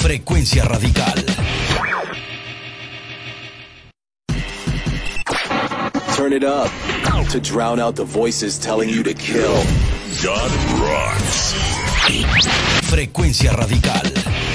Frecuencia radical. Turn it up to drown out the voices telling you to kill. God rocks. Frecuencia radical.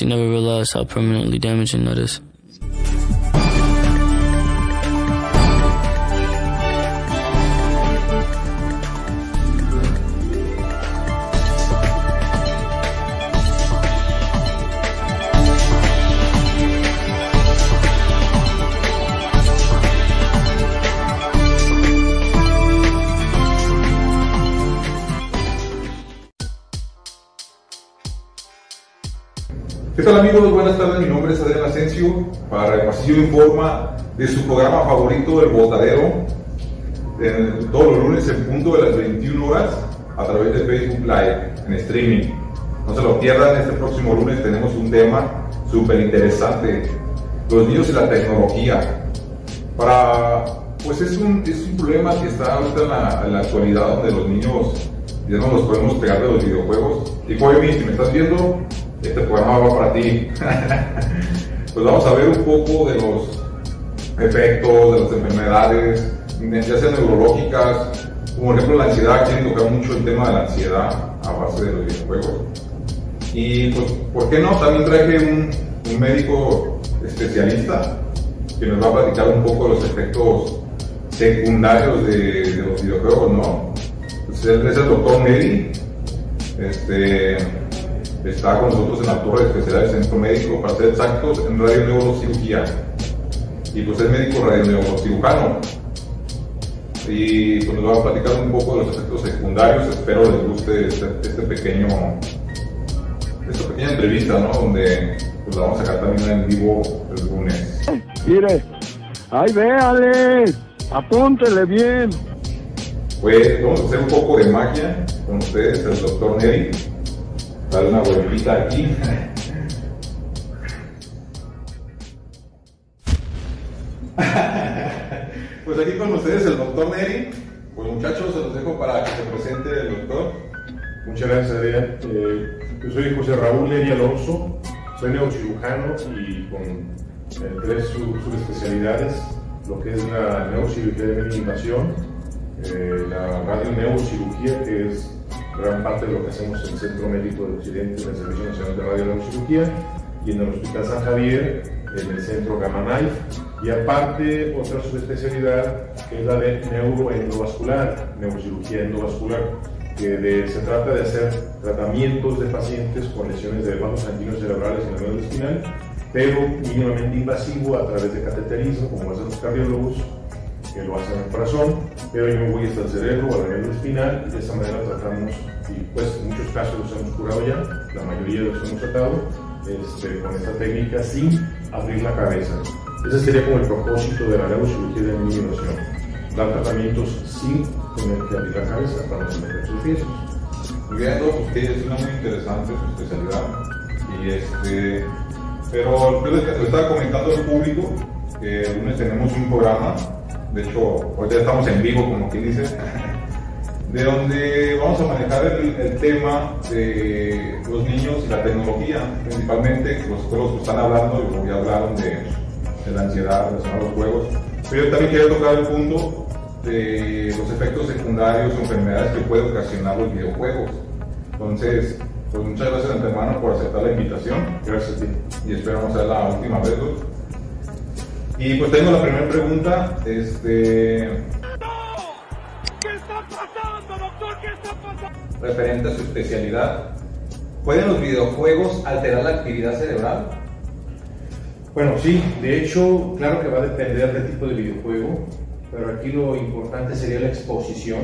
You never realize how permanently damaging that is. Para el Pasillo Informa de su programa favorito, El Botadero, todos los lunes en punto de las 21 horas a través de Facebook Live en streaming. No se lo pierdan, este próximo lunes tenemos un tema súper interesante, los niños y la tecnología. Para, pues es un, es un problema que está ahorita en la, actualidad donde los niños ya no los podemos pegar de los videojuegos. Y Joemi, si me estás viendo, este programa va para ti. pues vamos a ver un poco de los efectos, de las enfermedades, ya sean neurológicas, como por ejemplo la ansiedad, quieren tocar mucho el tema de la ansiedad a base de los videojuegos. Y pues, ¿por qué no? También traje un, médico especialista que nos va a platicar un poco los efectos secundarios de, de los videojuegos, ¿no? Pues es el doctor Medi, este, está con nosotros en la torre de especialidades del centro médico, para ser exactos, en radioneurocirugía. Y pues es médico radioneurocirujano. Y pues nos va a platicar un poco de los efectos secundarios. Espero les guste este, este pequeño, esta pequeña entrevista, ¿no? Donde pues la vamos a sacar también en vivo el lunes. Mire, ay, véale, apúntele bien. Pues vamos a hacer un poco de magia con ustedes, el doctor Neri. Darle una vueltita aquí. pues aquí con ustedes el doctor Neri. Pues muchachos, se los dejo para que se presente el doctor. Muchas gracias, Adrián. Eh, yo soy José Raúl Neri Alonso, soy neurocirujano y con eh, tres sub- subespecialidades, lo que es la neurocirugía de invasión, eh, la radioneurocirugía, que es gran parte de lo que hacemos en el Centro Médico de Occidente, en el Servicio Nacional de Radioneurocirugía, y en el Hospital San Javier, en el Centro Gamma y aparte otra subespecialidad que es la de neuroendovascular, neurocirugía endovascular, que se trata de hacer tratamientos de pacientes con lesiones de vasos sanguíneos cerebrales en la médula pero mínimamente invasivo a través de cateterismo, como hacen los cardiólogos, que lo hacen en el corazón, pero yo me voy hasta el cerebro o a la médula espinal y de esa manera tratamos, y pues en muchos casos los hemos curado ya, la mayoría los hemos tratado este, con esta técnica sin abrir la cabeza. Ese sería como el propósito de la neurocirugía de minimización, dar tratamientos sin tener que abrir la cabeza para no tener sus riesgos. Muy bien, que es una muy interesante su especialidad. Y este, pero yo les estaba comentando al público que el lunes tenemos un programa, de hecho, hoy ya estamos en vivo, como quien dice, de donde vamos a manejar el, el tema de los niños y la tecnología, principalmente los que están hablando, y ya hablaron de, de la ansiedad relacionada a los juegos, pero yo también quería tocar el punto de los efectos secundarios o enfermedades que puede ocasionar los videojuegos. Entonces, pues muchas gracias de antemano por aceptar la invitación. Gracias a ti. Y esperamos ser la última vez. ¿No? Y pues tengo la primera pregunta. Este, referente a su especialidad. ¿Pueden los videojuegos alterar la actividad cerebral? Bueno, sí, de hecho, claro que va a depender del tipo de videojuego, pero aquí lo importante sería la exposición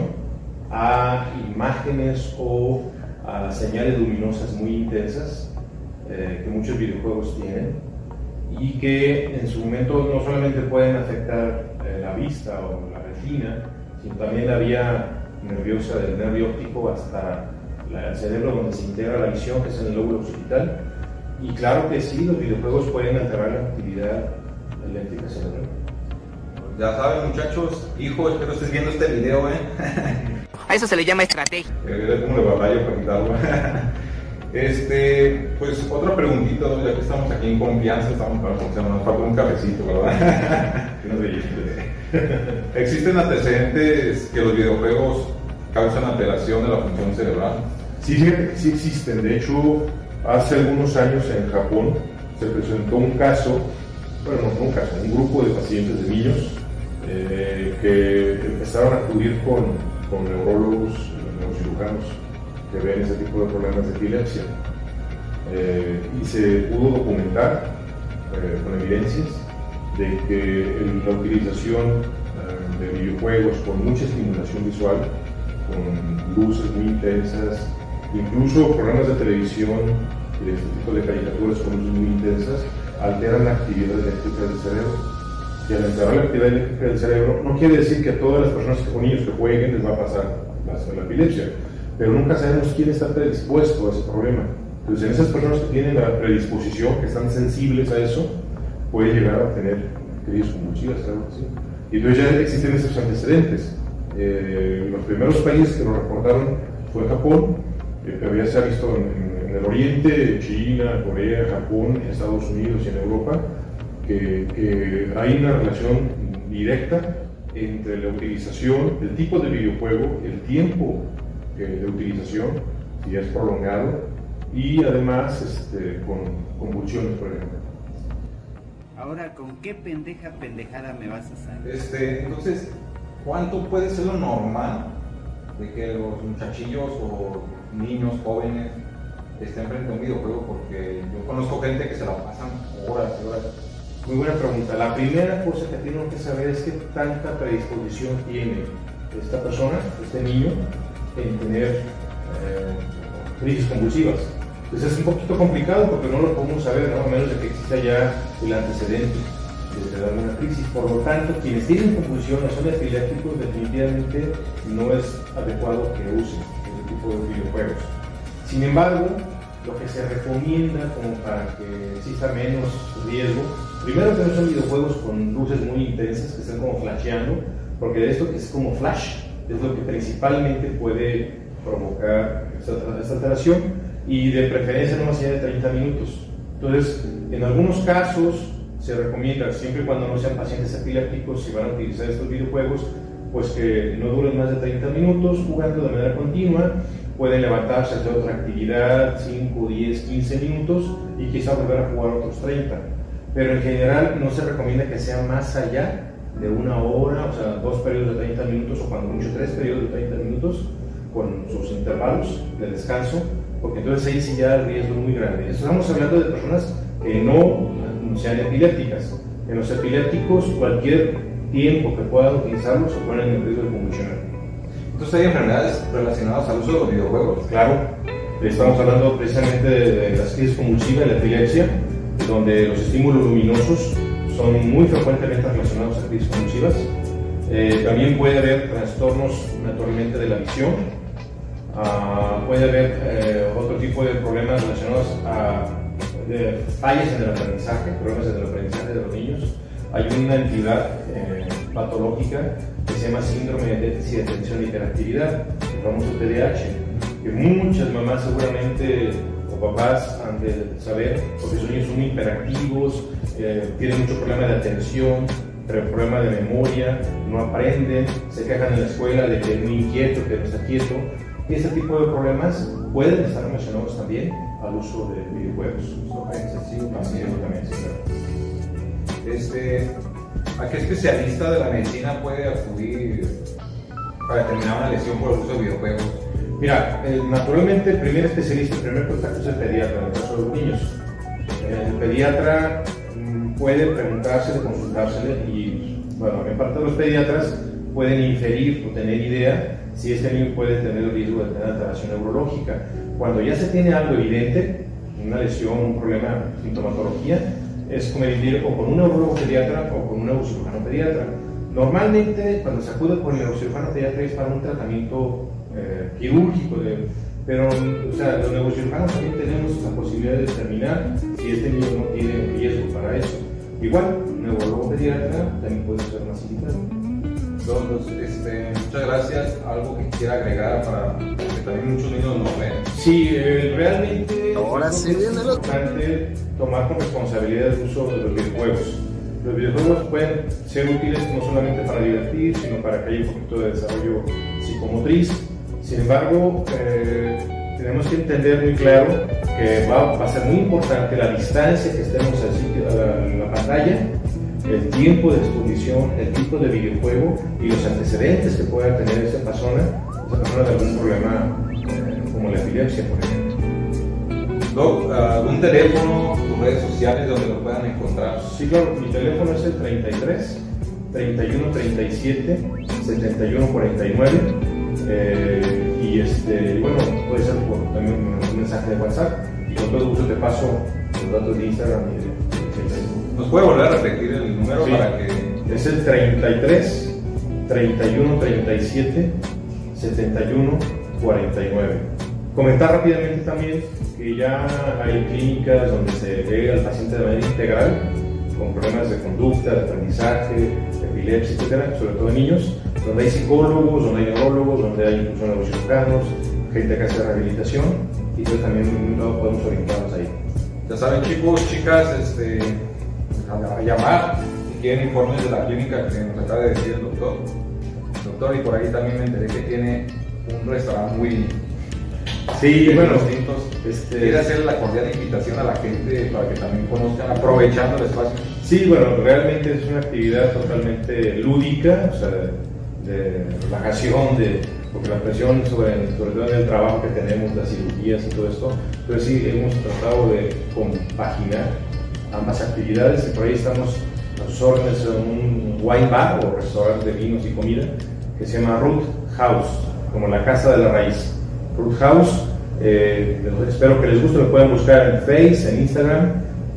a imágenes o a señales luminosas muy intensas eh, que muchos videojuegos tienen y que en su momento no solamente pueden afectar eh, la vista o la retina, sino también la vía nerviosa del nervio óptico hasta la- el cerebro donde se integra la visión, que es en el lóbulo occipital. Y claro que sí, los videojuegos pueden alterar la actividad eléctrica cerebral. Ya saben, muchachos, hijo, espero estés viendo este video, ¿eh? A eso se le llama estrategia. Como le batalla para quitarlo. Este, pues otra preguntita, ¿no? ya que estamos aquí en confianza, estamos para conocernos, nos falta un cafecito, ¿verdad? ¿Existen antecedentes que los videojuegos causan alteración de la función cerebral? Sí, sí existen. De hecho, hace algunos años en Japón se presentó un caso, bueno, no un caso, un grupo de pacientes, de niños, eh, que empezaron a acudir con, con neurólogos, neurocirujanos, que ven ese tipo de problemas de epilepsia. Eh, y se pudo documentar eh, con evidencias de que la utilización eh, de videojuegos con mucha estimulación visual, con luces muy intensas, incluso programas de televisión y de este tipo de caricaturas con luces muy intensas, alteran la actividad eléctrica del cerebro. Y al alterar la actividad eléctrica del cerebro, no quiere decir que a todas las personas que, o niños que jueguen les va a pasar la epilepsia, pero nunca sabemos quién está predispuesto a ese problema. Entonces, en esas personas que tienen la predisposición, que están sensibles a eso, puede llegar a tener crisis convulsivas, claro que sí. Y entonces ya existen esos antecedentes. Eh, los primeros países que lo reportaron fue Japón, eh, pero ya se ha visto en, el Oriente, China, Corea, Japón, Estados Unidos y en Europa, que, que hay una relación directa entre la utilización, el tipo de videojuego, el tiempo de utilización, si es prolongado, y además este, con convulsiones, por ejemplo. Ahora, ¿con qué pendeja pendejada me vas a salir? Este, entonces, ¿cuánto puede ser lo normal de que los muchachillos o niños jóvenes estén frente a un videojuego? Porque yo conozco gente que se la pasan horas y horas. Muy buena pregunta. La primera cosa que tenemos que saber es qué tanta predisposición tiene esta persona, este niño, en tener eh, crisis convulsivas. Entonces es un poquito complicado porque no lo podemos saber, ¿no? a menos de que exista ya el antecedente de alguna crisis. Por lo tanto, quienes tienen convulsiones son epilépticos, definitivamente no es adecuado que usen este tipo de videojuegos. Sin embargo, lo que se recomienda como para que exista menos riesgo, primero que no son videojuegos con luces muy intensas que estén como flasheando, porque esto que es como flash es lo que principalmente puede provocar esta, alteración y de preferencia no más allá de 30 minutos. Entonces, en algunos casos se recomienda, siempre cuando no sean pacientes epilépticos, si van a utilizar estos videojuegos, pues que no duren más de 30 minutos jugando de manera continua, pueden levantarse hacer otra actividad, 5, 10, 15 minutos y quizá volver a jugar otros 30. Pero en general no se recomienda que sea más allá de una hora, o sea, dos periodos de 30 minutos o cuando mucho tres periodos de 30 minutos con sus intervalos de descanso, porque entonces ahí sí ya el riesgo es muy grande. Estamos hablando de personas que no sean epilépticas. En los epilépticos, cualquier tiempo que puedan utilizarlos se ponen en riesgo de convulsionar. Entonces, ¿hay enfermedades relacionadas al uso de los videojuegos? Claro, estamos hablando precisamente de, de las crisis convulsivas, la epilepsia, donde los estímulos luminosos son muy frecuentemente relacionados a crisis convulsivas. Eh, también puede haber trastornos naturalmente de la visión, Ah, puede haber eh, otro tipo de problemas relacionados a de fallas en el aprendizaje, problemas en el aprendizaje de los niños. Hay una entidad eh, patológica que se llama síndrome de déficit de atención y hiperactividad, el famoso TDAH, que muchas mamás seguramente papás han de saber, porque sus niños son hiperactivos, eh, tienen mucho problema de atención, problema de memoria, no aprenden, se quejan en la escuela de que es muy inquieto, que no está quieto. Y este tipo de problemas pueden estar relacionados también al uso de videojuegos. Este, ¿A qué especialista de la medicina puede acudir para determinar una lesión por el uso de videojuegos? Mira, eh, naturalmente el primer especialista, el primer contacto es el pediatra, en el caso de los niños. El pediatra mm, puede preguntársele, consultársele y, bueno, en parte de los pediatras pueden inferir o tener idea si este niño puede tener el riesgo de tener alteración neurológica. Cuando ya se tiene algo evidente, una lesión, un problema, sintomatología, es conveniente o con un neurólogo pediatra o con un neurocirujano pediatra. Normalmente, cuando se acude con el neurocirujano pediatra es para un tratamiento eh, quirúrgico, de, pero o sea, los neurocirujanos también tenemos la posibilidad de determinar si este niño no tiene riesgo para eso. Igual, un neurólogo pediatra también puede ser más indicado. Entonces, este, muchas gracias. Algo que quisiera agregar para que también muchos niños nos ven. Sí, eh, realmente Ahora es sí lo- importante tomar con responsabilidad el uso de los videojuegos. Los videojuegos pueden ser útiles no solamente para divertir, sino para que haya un poquito de desarrollo psicomotriz. Sin embargo, eh, tenemos que entender muy claro que va, va a ser muy importante la distancia que estemos al sitio- a la, a la pantalla, el tiempo de exposición, el tipo de videojuego y los antecedentes que pueda tener esa persona, esa persona de algún problema eh, como la epilepsia, por ejemplo. Doc, ¿algún teléfono, tus redes sociales donde lo puedan encontrar? Sí, claro, mi teléfono es el 33 31 37 71 49 eh, y este, bueno, puede ser por también un mensaje de WhatsApp y con todo gusto te paso los datos de Instagram y de, Facebook. ¿Nos puede volver a repetir el número Sí. para que Es el 33 31 37 71 49. Comentar rápidamente también que ya hay clínicas donde se ve al paciente de manera integral con problemas de conducta, de aprendizaje, de epilepsia, etcétera, sobre todo en niños, donde hay psicólogos, donde hay neurólogos, donde hay incluso neurocirujanos, gente que hace rehabilitación y entonces también podemos orientarnos ahí. Ya saben, chicos, chicas, este, a, llamar si quieren informes de la clínica que nos acaba de decir el doctor. Doctor, y por ahí también me enteré que tiene un restaurante muy Sí, bueno, distintos. este- Quiere hacer la cordial invitación a la gente para que también conozcan, aprovechando el espacio. Sí, bueno, realmente es una actividad totalmente lúdica, o sea, de relajación, de, porque la presión sobre, sobre todo en el trabajo que tenemos, las cirugías y todo esto, pero sí hemos tratado de compaginar ambas actividades y por ahí estamos a sus órdenes en un wine bar o restaurante de vinos y comida que se llama Root House, como la casa de la raíz. Root House, eh, espero que les guste, lo pueden buscar en Face, en Instagram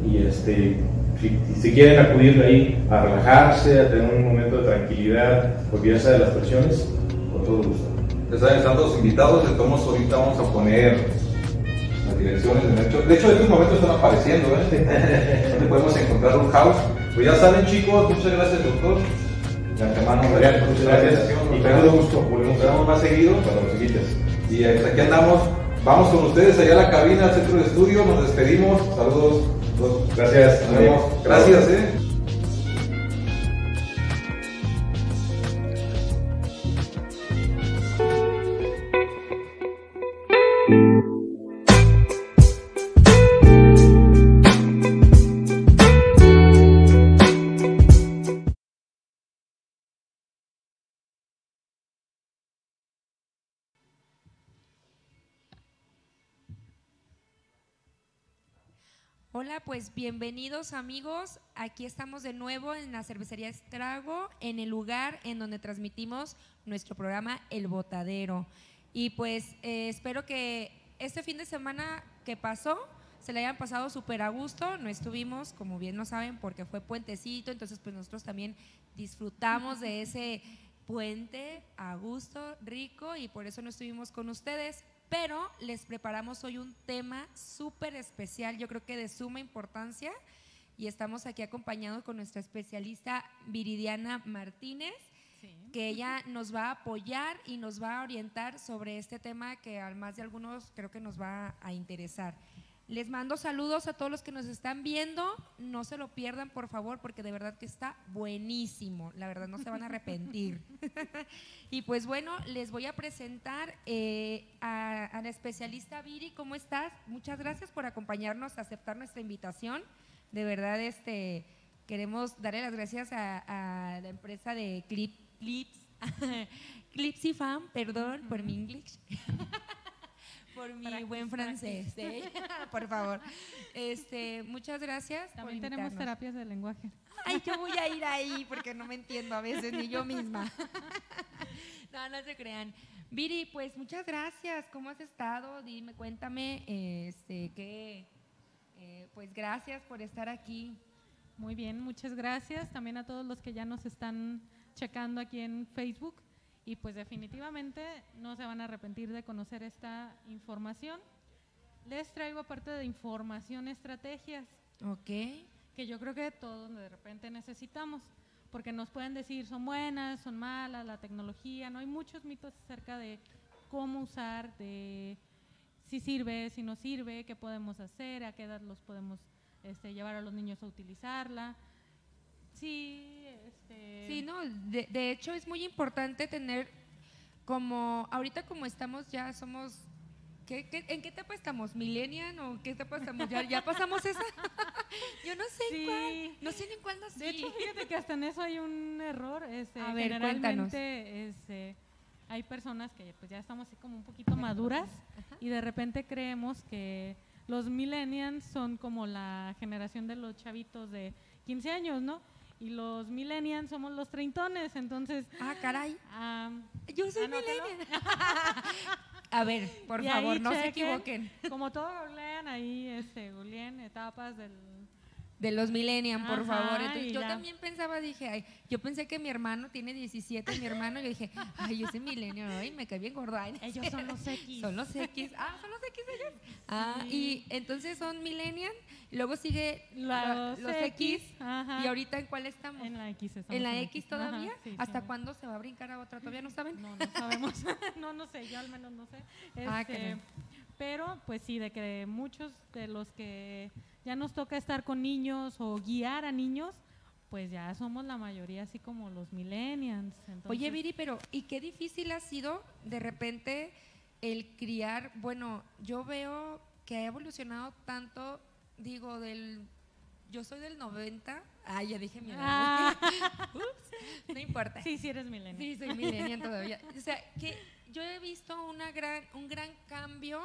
y este, si, si quieren acudir ahí a relajarse, a tener un momento de tranquilidad, olvidarse de las presiones, con todo gusto. Ya saben, están todos invitados. De todos modos, ahorita vamos a poner las direcciones. De hecho, de hecho en estos momentos están apareciendo. ¿eh? Donde podemos encontrar un house. Pues ya saben, chicos. Muchas gracias, doctor. De antemano, Adrián, muchas gracias. Y con todo gusto, volvemos vemos más seguido. cuando nos visites. Y hasta aquí andamos. Vamos con ustedes allá a la cabina, al centro de estudio. Nos despedimos. Saludos. Gracias. Nos vemos. Gracias, eh. Pues bienvenidos amigos. Aquí estamos de nuevo en la cervecería Estrago, en el lugar en donde transmitimos nuestro programa El Botadero. Y pues eh, espero que este fin de semana que pasó se le hayan pasado súper a gusto. No estuvimos, como bien lo saben, porque fue puentecito, entonces pues nosotros también disfrutamos de ese puente a gusto, rico, y por eso no estuvimos con ustedes. Pero les preparamos hoy un tema súper especial, yo creo que de suma importancia, y estamos aquí acompañados con nuestra especialista Viridiana Martínez, que ella nos va a apoyar y nos va a orientar sobre este tema que a más de algunos creo que nos va a interesar. Les mando saludos a todos los que nos están viendo. No se lo pierdan, por favor, porque de verdad que está buenísimo. La verdad, no se van a arrepentir. y pues bueno, les voy a presentar eh, a, a la especialista Viri. ¿Cómo estás? Muchas gracias por acompañarnos, aceptar nuestra invitación. De verdad, este, queremos darle las gracias a, a la empresa de Clip, Clips, Clipsy Fan, perdón por mi inglés. por mi buen francés. ¿eh? por favor. Este, muchas gracias. por También tenemos terapias de lenguaje. Ay, yo voy a ir ahí porque no me entiendo a veces ni yo misma. no, no se crean. Viri, pues muchas gracias. ¿Cómo has estado? Dime, cuéntame, este, que, eh, pues gracias por estar aquí. Muy bien, muchas gracias también a todos los que ya nos están checando aquí en Facebook y pues definitivamente no se van a arrepentir de conocer esta información. Les traigo aparte de información estrategias Ok. que yo creo que todos de repente necesitamos, porque nos pueden decir son buenas, son malas, la tecnología, no hay muchos mitos acerca de cómo usar, de si sirve, si no sirve, qué podemos hacer, a qué edad los podemos este, llevar a los niños a utilizarla. Sí, este, Sí, no, de, de hecho es muy importante tener como, ahorita como estamos ya somos, ¿qué, qué- en qué etapa estamos? ¿Millennial o qué etapa estamos? ¿Ya, ya pasamos esa? Yo no sé en Sí. cuál, no sé ni en cuál. De hecho, fíjate que hasta en eso hay un error. Este, A ver, generalmente este, hay personas que pues ya estamos así como un poquito maduras y de repente creemos que los millennials son como la generación de los chavitos de 15 años, ¿no? Y los millennials somos los treintones, entonces... Ah, caray. am, Yo soy anótelo. millennial. A ver, por Y favor, no se chequen, equivoquen. Como todo googlean ahí, este, googleen etapas del... De los millennials, por Ajá, favor. Entonces, yo también pensaba, dije, ay, yo pensé que mi hermano tiene 17, mi hermano, yo dije, ay, yo soy millennial, ay, me cae bien no Ellos son los X. Son los X. Ah, son los X ellos. Ah, Sí. y entonces son millennial, luego sigue Los la- los X, X, ajá. y ahorita en cuál estamos? En la X ¿En la X Ajá, todavía? sí, ¿Hasta sí. cuándo se va a brincar a otra? ¿Todavía no saben? No, no sabemos. no, no sé, yo al menos no sé. Ah, Este, caray. pero pues sí, de que muchos de los que ya nos toca estar con niños o guiar a niños, pues ya somos la mayoría así como los millennials. Entonces, Oye, Viri, pero ¿y qué difícil ha sido de repente el criar? Bueno, yo veo que ha evolucionado tanto, digo, del... Yo soy del 90. Ah, ya dije mi edad. Ah. Ups, no importa. Sí, sí eres millennial. Sí, soy millennial todavía. O sea, que yo he visto una gran, un gran cambio,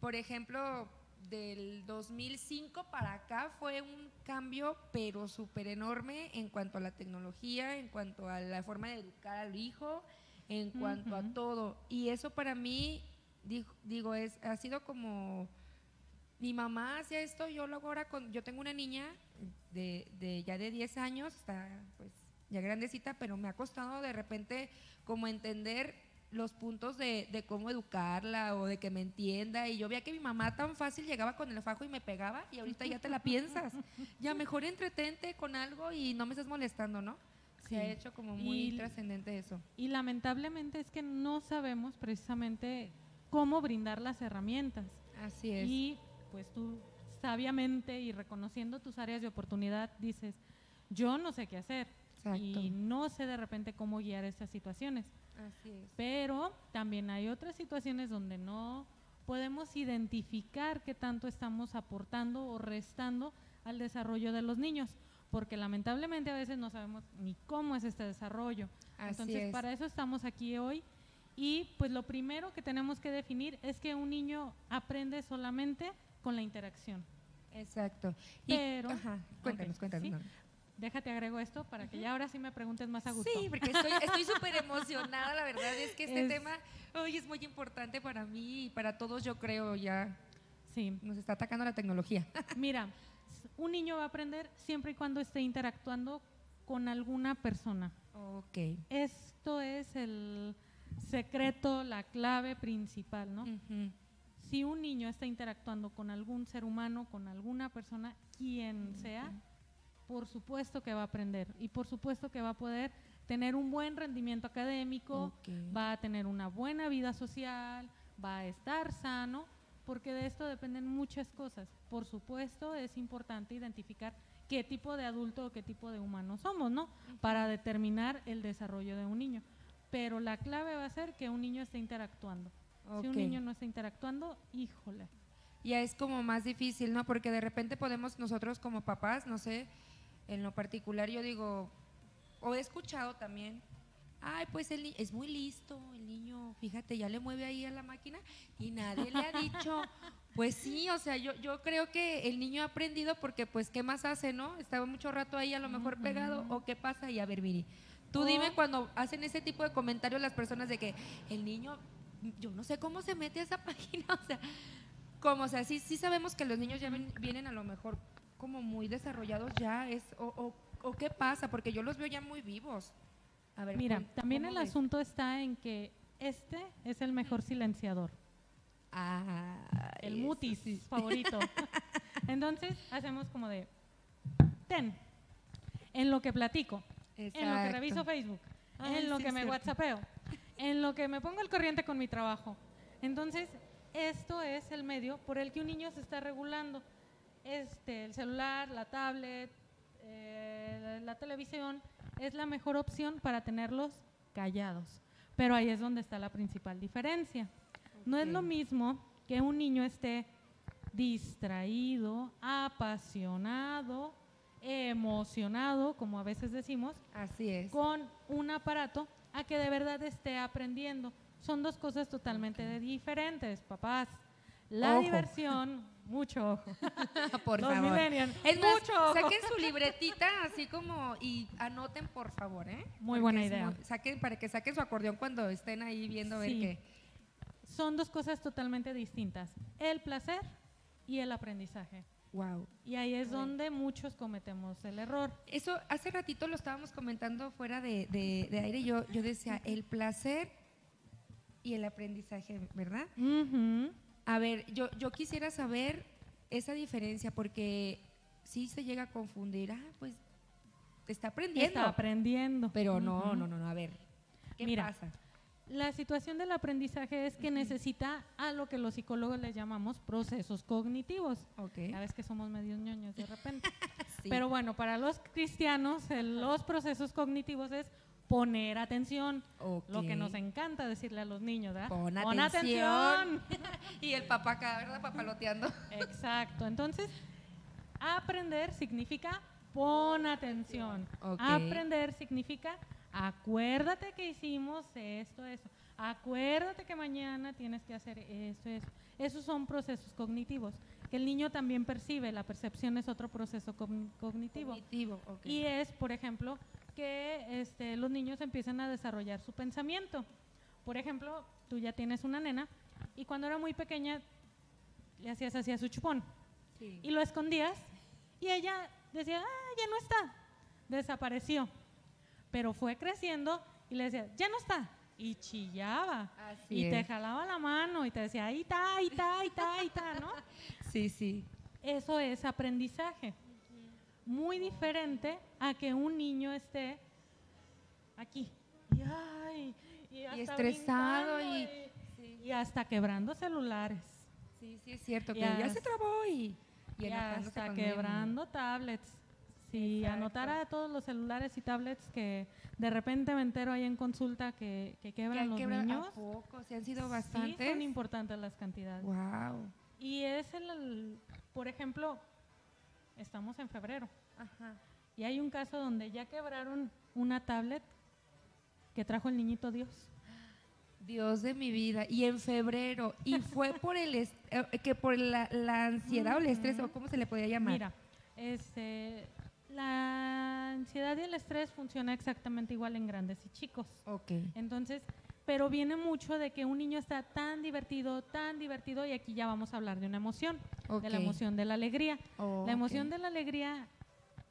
por ejemplo, del 2005 para acá fue un cambio, pero súper enorme en cuanto a la tecnología, en cuanto a la forma de educar al hijo, en cuanto a todo. Y eso para mí, digo, digo es, ha sido como mi mamá hacía esto, yo lo hago ahora con, yo tengo una niña de, de ya de 10 años, está pues ya grandecita, pero me ha costado de repente como entender los puntos de, de cómo educarla o de que me entienda. Y yo veía que mi mamá tan fácil llegaba con el fajo y me pegaba y ahorita ya te la piensas. Ya mejor entretente con algo y no me estás molestando, ¿no? Se ha hecho como muy trascendente eso. Y lamentablemente es que no sabemos precisamente cómo brindar las herramientas. Así es. Y pues tú sabiamente y reconociendo tus áreas de oportunidad dices, yo no sé qué hacer Exacto. y no sé de repente cómo guiar estas situaciones. Así es. Pero también hay otras situaciones donde no podemos identificar qué tanto estamos aportando o restando al desarrollo de los niños, porque lamentablemente a veces no sabemos ni cómo es este desarrollo. Así Entonces, es. para eso estamos aquí hoy. Y pues lo primero que tenemos que definir es que un niño aprende solamente con la interacción. Exacto. Y- Pero, ajá, cuéntanos, cuéntanos. ¿sí? Déjate agrego esto para que ya ahora sí me preguntes más a gusto. Sí, porque estoy súper emocionada, la verdad es que este Es- tema hoy es muy importante para mí y para todos, yo creo, ya Sí. nos está atacando la tecnología. Mira, un niño va a aprender siempre y cuando esté interactuando con alguna persona. ok. Esto es el secreto, la clave principal, ¿no? Si un niño está interactuando con algún ser humano, con alguna persona, quien sea, por supuesto que va a aprender y por supuesto que va a poder tener un buen rendimiento académico, va a tener una buena vida social, va a estar sano, porque de esto dependen muchas cosas. Por supuesto, es importante identificar qué tipo de adulto o qué tipo de humano somos, ¿no? Para determinar el desarrollo de un niño. Pero la clave va a ser que un niño esté interactuando. Si un niño no está interactuando, híjole. Ya es como más difícil, ¿no? Porque de repente podemos nosotros como papás, no sé, en lo particular yo digo, o he escuchado también ay, pues es muy listo, el niño, fíjate, ya le mueve ahí a la máquina y nadie le ha dicho. Pues sí, o sea, yo, yo creo que el niño ha aprendido porque, pues, ¿qué más hace, no? Estaba mucho rato ahí a lo mejor pegado, o qué pasa, y a ver, Viri. Tú O- dime cuando hacen ese tipo de comentarios las personas de que el niño, yo no sé cómo se mete a esa página, o sea, como, o sea, sí, sí sabemos que los niños ya ven- vienen a lo mejor como muy desarrollados ya, es, o, o, o qué pasa, porque yo los veo ya muy vivos. A ver, Mira, también ¿cómo el ves? asunto está en que este es el mejor silenciador. Ah, el eso mutis favorito. Entonces hacemos como de, ten, en lo que platico, en lo que Exacto. reviso Facebook, Ay, en lo sí, que me whatsappeo, en lo que me pongo al corriente con mi trabajo. Entonces, esto es el medio por el que un niño se está regulando. Este, el celular, la tablet, eh, la, la televisión es la mejor opción para tenerlos callados. Pero ahí es donde está la principal diferencia. No es lo mismo que un niño esté distraído, apasionado, emocionado, como a veces decimos, Así es. con un aparato a que de verdad esté aprendiendo. Son dos cosas totalmente diferentes, papás. La Ojo. diversión, mucho ojo. por Los favor. millennials, Es más, mucho ojo. saquen su libretita así como y anoten por favor, ¿eh? Muy Porque buena idea. saquen para que saquen su acordeón cuando estén ahí viendo a ver Sí. qué. Son dos cosas totalmente distintas, el placer y el aprendizaje. Wow. Y ahí es donde muchos cometemos el error. Eso hace ratito lo estábamos comentando fuera de, de- de aire. Yo, yo decía el placer y el aprendizaje, ¿verdad? Ujú. A ver, yo, yo quisiera saber esa diferencia porque sí se llega a confundir. Ah, pues está aprendiendo. Está aprendiendo. Pero no, no, no, no. A ver, ¿qué Mira, pasa? La situación del aprendizaje es que necesita a lo que los psicólogos le llamamos procesos cognitivos. Ok. Ya ves que somos medios ñoños de repente. Sí. Pero bueno, para los cristianos, el- los procesos cognitivos es poner atención. Lo que nos encanta decirle a los niños, ¿verdad? Pon atención. y el papá acá, ¿verdad? Papaloteando. Exacto. Entonces, aprender significa pon atención. Aprender significa acuérdate que hicimos esto, eso. Acuérdate que mañana tienes que hacer esto, eso. Esos son procesos cognitivos que el niño también percibe. La percepción es otro proceso cogn- cognitivo. Cognitivo, ok. Y es, por ejemplo, que este, los niños empiezan a desarrollar su pensamiento. Por ejemplo, tú ya tienes una nena y cuando era muy pequeña le hacías así a su chupón Sí. y lo escondías y ella decía, ah, ya no está, desapareció. Pero fue creciendo y le decía, ya no está. Y chillaba. Así y te es. jalaba la mano y te decía, ahí está, ahí está, ahí está, ahí está, ¿no? Sí, sí. Eso es aprendizaje. Muy diferente a que un niño esté aquí. Y, ay, y, hasta estresado brincando y- y, y hasta quebrando celulares. Sí, sí, es cierto. Que Y ya se trabó y, y Y hasta quebrando tablets. Si Exacto. anotara todos los celulares y tablets que de repente me entero ahí en consulta que, que quebran Que los quebra- ¿a niños, poco? ¿Se han sido sí bastantes? son importantes las cantidades. Wow. Y es el, el- por ejemplo, estamos en febrero Ajá. y hay un caso donde ya quebraron una tablet que trajo el niñito Dios. Dios de mi vida. Y en febrero. Y fue por el eh, que por la, la ansiedad o el estrés, o cómo se le podía llamar. Mira, este, la ansiedad y el estrés funciona exactamente igual en grandes y chicos. Ok. Entonces, pero viene mucho de que un niño está tan divertido, tan divertido, y aquí ya vamos a hablar de una emoción, de la emoción de la alegría. Oh, La emoción de la alegría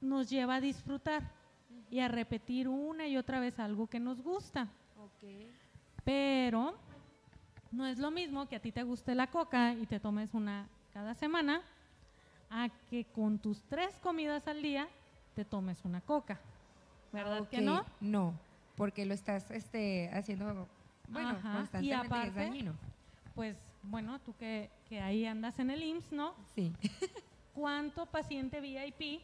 nos lleva a disfrutar y a repetir una y otra vez algo que nos gusta. Pero no es lo mismo que a ti te guste la coca y te tomes una cada semana, a que con tus tres comidas al día te tomes una coca. ¿Verdad que Ok, no? No, porque lo estás este, haciendo, bueno, Ajá, y constantemente y es aparte, dañino. Pues bueno, tú que, que ahí andas en el IMSS, ¿no? Sí. ¿Cuánto paciente VIP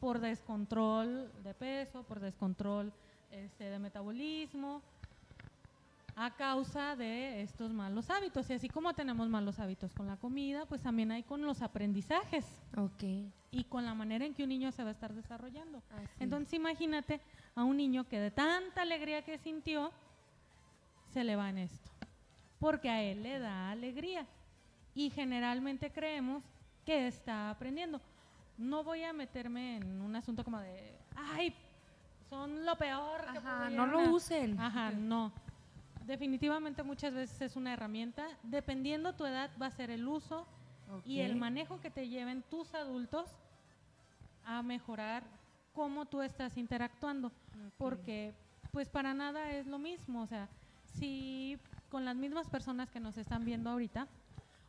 por descontrol de peso, por descontrol este, de metabolismo, a causa de estos malos hábitos. Y así como tenemos malos hábitos con la comida, pues también hay con los aprendizajes. Ok. Y con la manera en que un niño se va a estar desarrollando. Así. Entonces imagínate a un niño que de tanta alegría que sintió, se le va en esto. Porque a él le da alegría. Y generalmente creemos que está aprendiendo. No voy a meterme en un asunto como de, ay, son lo peor que Ajá, no lo ha-". usen. Ajá, no. Definitivamente muchas veces es una herramienta. Dependiendo tu edad va a ser el uso y el manejo que te lleven tus adultos a mejorar cómo tú estás interactuando. Porque pues para nada es lo mismo. O sea, si con las mismas personas que nos están viendo ahorita,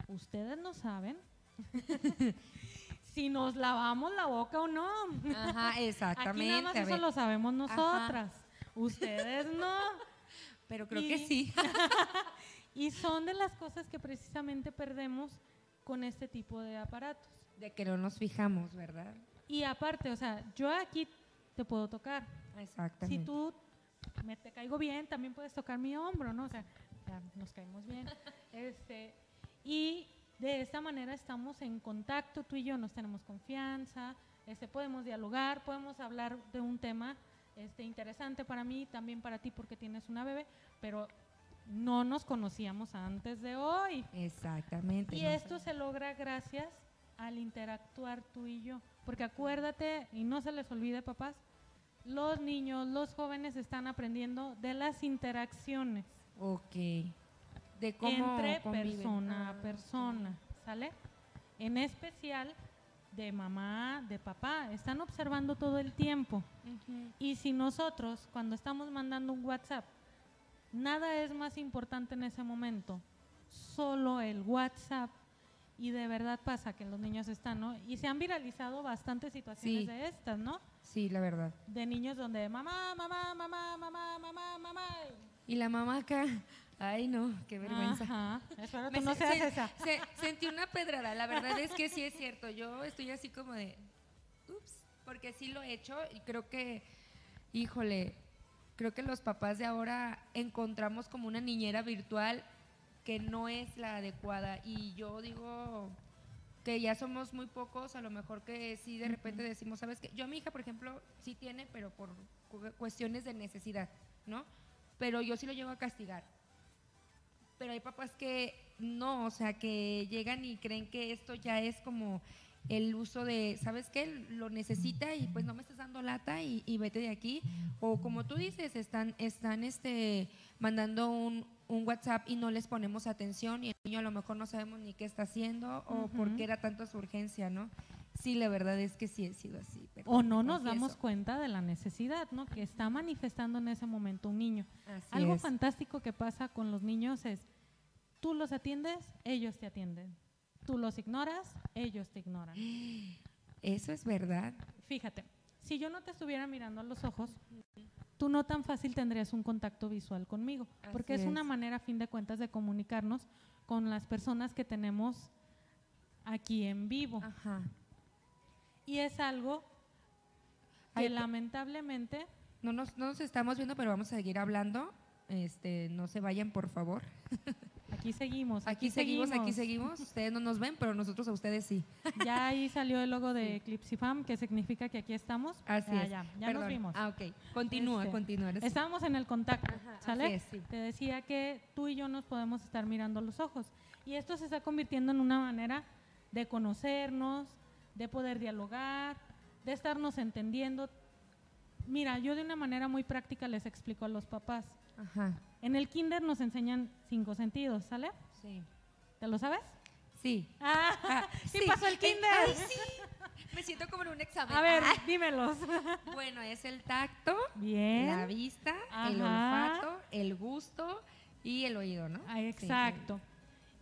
ustedes no saben si nos lavamos la boca o no. Ajá, Aquí exactamente. nada más eso lo sabemos Ajá. nosotras. Ustedes no. Pero creo Y- que sí. y son de las cosas que precisamente perdemos con este tipo de aparatos. De que no nos fijamos, ¿verdad? Y aparte, o sea, yo aquí te puedo tocar. Exactamente. Si tú me te caigo bien, también puedes tocar mi hombro, ¿no? O sea, ya nos caemos bien. Este, y de esta manera estamos en contacto, tú y yo nos tenemos confianza, este, podemos dialogar, podemos hablar de un tema este, interesante para mí, también para ti porque tienes una bebé, pero no nos conocíamos antes de hoy. Exactamente. Y no esto se logra gracias al interactuar tú y yo. Porque acuérdate, y no se les olvide, papás, los niños, los jóvenes están aprendiendo de las interacciones Ok. De cómo entre conviven. persona a Ah, persona, ¿sale? En especial de mamá, de papá, están observando todo el tiempo. Y si nosotros, cuando estamos mandando un WhatsApp, nada es más importante en ese momento, solo el WhatsApp, y de verdad pasa que los niños están, ¿no? Y se han viralizado bastantes situaciones Sí. de estas, ¿no? Sí, la verdad. De niños donde mamá, mamá, mamá, mamá, mamá, mamá. Y la mamá acá, ay no, qué vergüenza. Ajá. Espero tú no se- seas se- esa. se- sentí una pedrada, la verdad es que sí es cierto. Yo estoy así como de, ups, porque sí lo he hecho y creo que, híjole, creo que los papás de ahora encontramos como una niñera virtual que no es la adecuada y yo digo que ya somos muy pocos, a lo mejor que sí de repente decimos, ¿sabes qué? Yo a mi hija, por ejemplo, sí tiene, pero por cu- cuestiones de necesidad, ¿no? Pero yo sí lo llevo a castigar pero hay papás que no, o sea, que llegan y creen que esto ya es como el uso de, ¿sabes qué? Lo necesita y pues no me estás dando lata y, y vete de aquí. O como tú dices, están, están este, mandando un, un WhatsApp y no les ponemos atención y el niño a lo mejor no sabemos ni qué está haciendo o por qué era tanta su urgencia, ¿no? Sí, la verdad es que sí he sido así. O no nos damos cuenta de la necesidad, ¿no? Que está manifestando en ese momento un niño. Así Algo es. fantástico que pasa con los niños es, tú los atiendes, ellos te atienden. Tú los ignoras, ellos te ignoran. Eso es verdad. Fíjate, si yo no te estuviera mirando a los ojos, tú no tan fácil tendrías un contacto visual conmigo, porque es, una manera, a fin de cuentas, de comunicarnos con las personas que tenemos aquí en vivo. Ajá. Y es algo que Ay, lamentablemente No nos, no nos estamos viendo, pero vamos a seguir hablando. Este, no se vayan, por favor. aquí seguimos. Aquí, seguimos, aquí seguimos. Ustedes no nos ven, pero nosotros a ustedes sí. Ya ahí salió el logo de Eclipsifam, que significa que aquí estamos. Así Ya, es. Ya, ya nos vimos. Ah, ok. Continúa, Este, continúa. Estábamos en el contacto, Ajá, ¿sale? así es, sí. Te decía que tú y yo nos podemos estar mirando los ojos. Y esto se está convirtiendo en una manera de conocernos, de poder dialogar, de estarnos entendiendo. Mira, yo de una manera muy práctica les explico a los papás. Ajá. En el kinder nos enseñan cinco sentidos, ¿sale? Sí. ¿Te lo sabes? Sí. Ah, sí, sí. pasó el kinder. ay, sí. Me siento como en un examen. A ver, Ah. dímelos. Bueno, es el tacto, Bien. la vista, el olfato, el gusto y el oído, ¿no? Ah, Sí, exacto.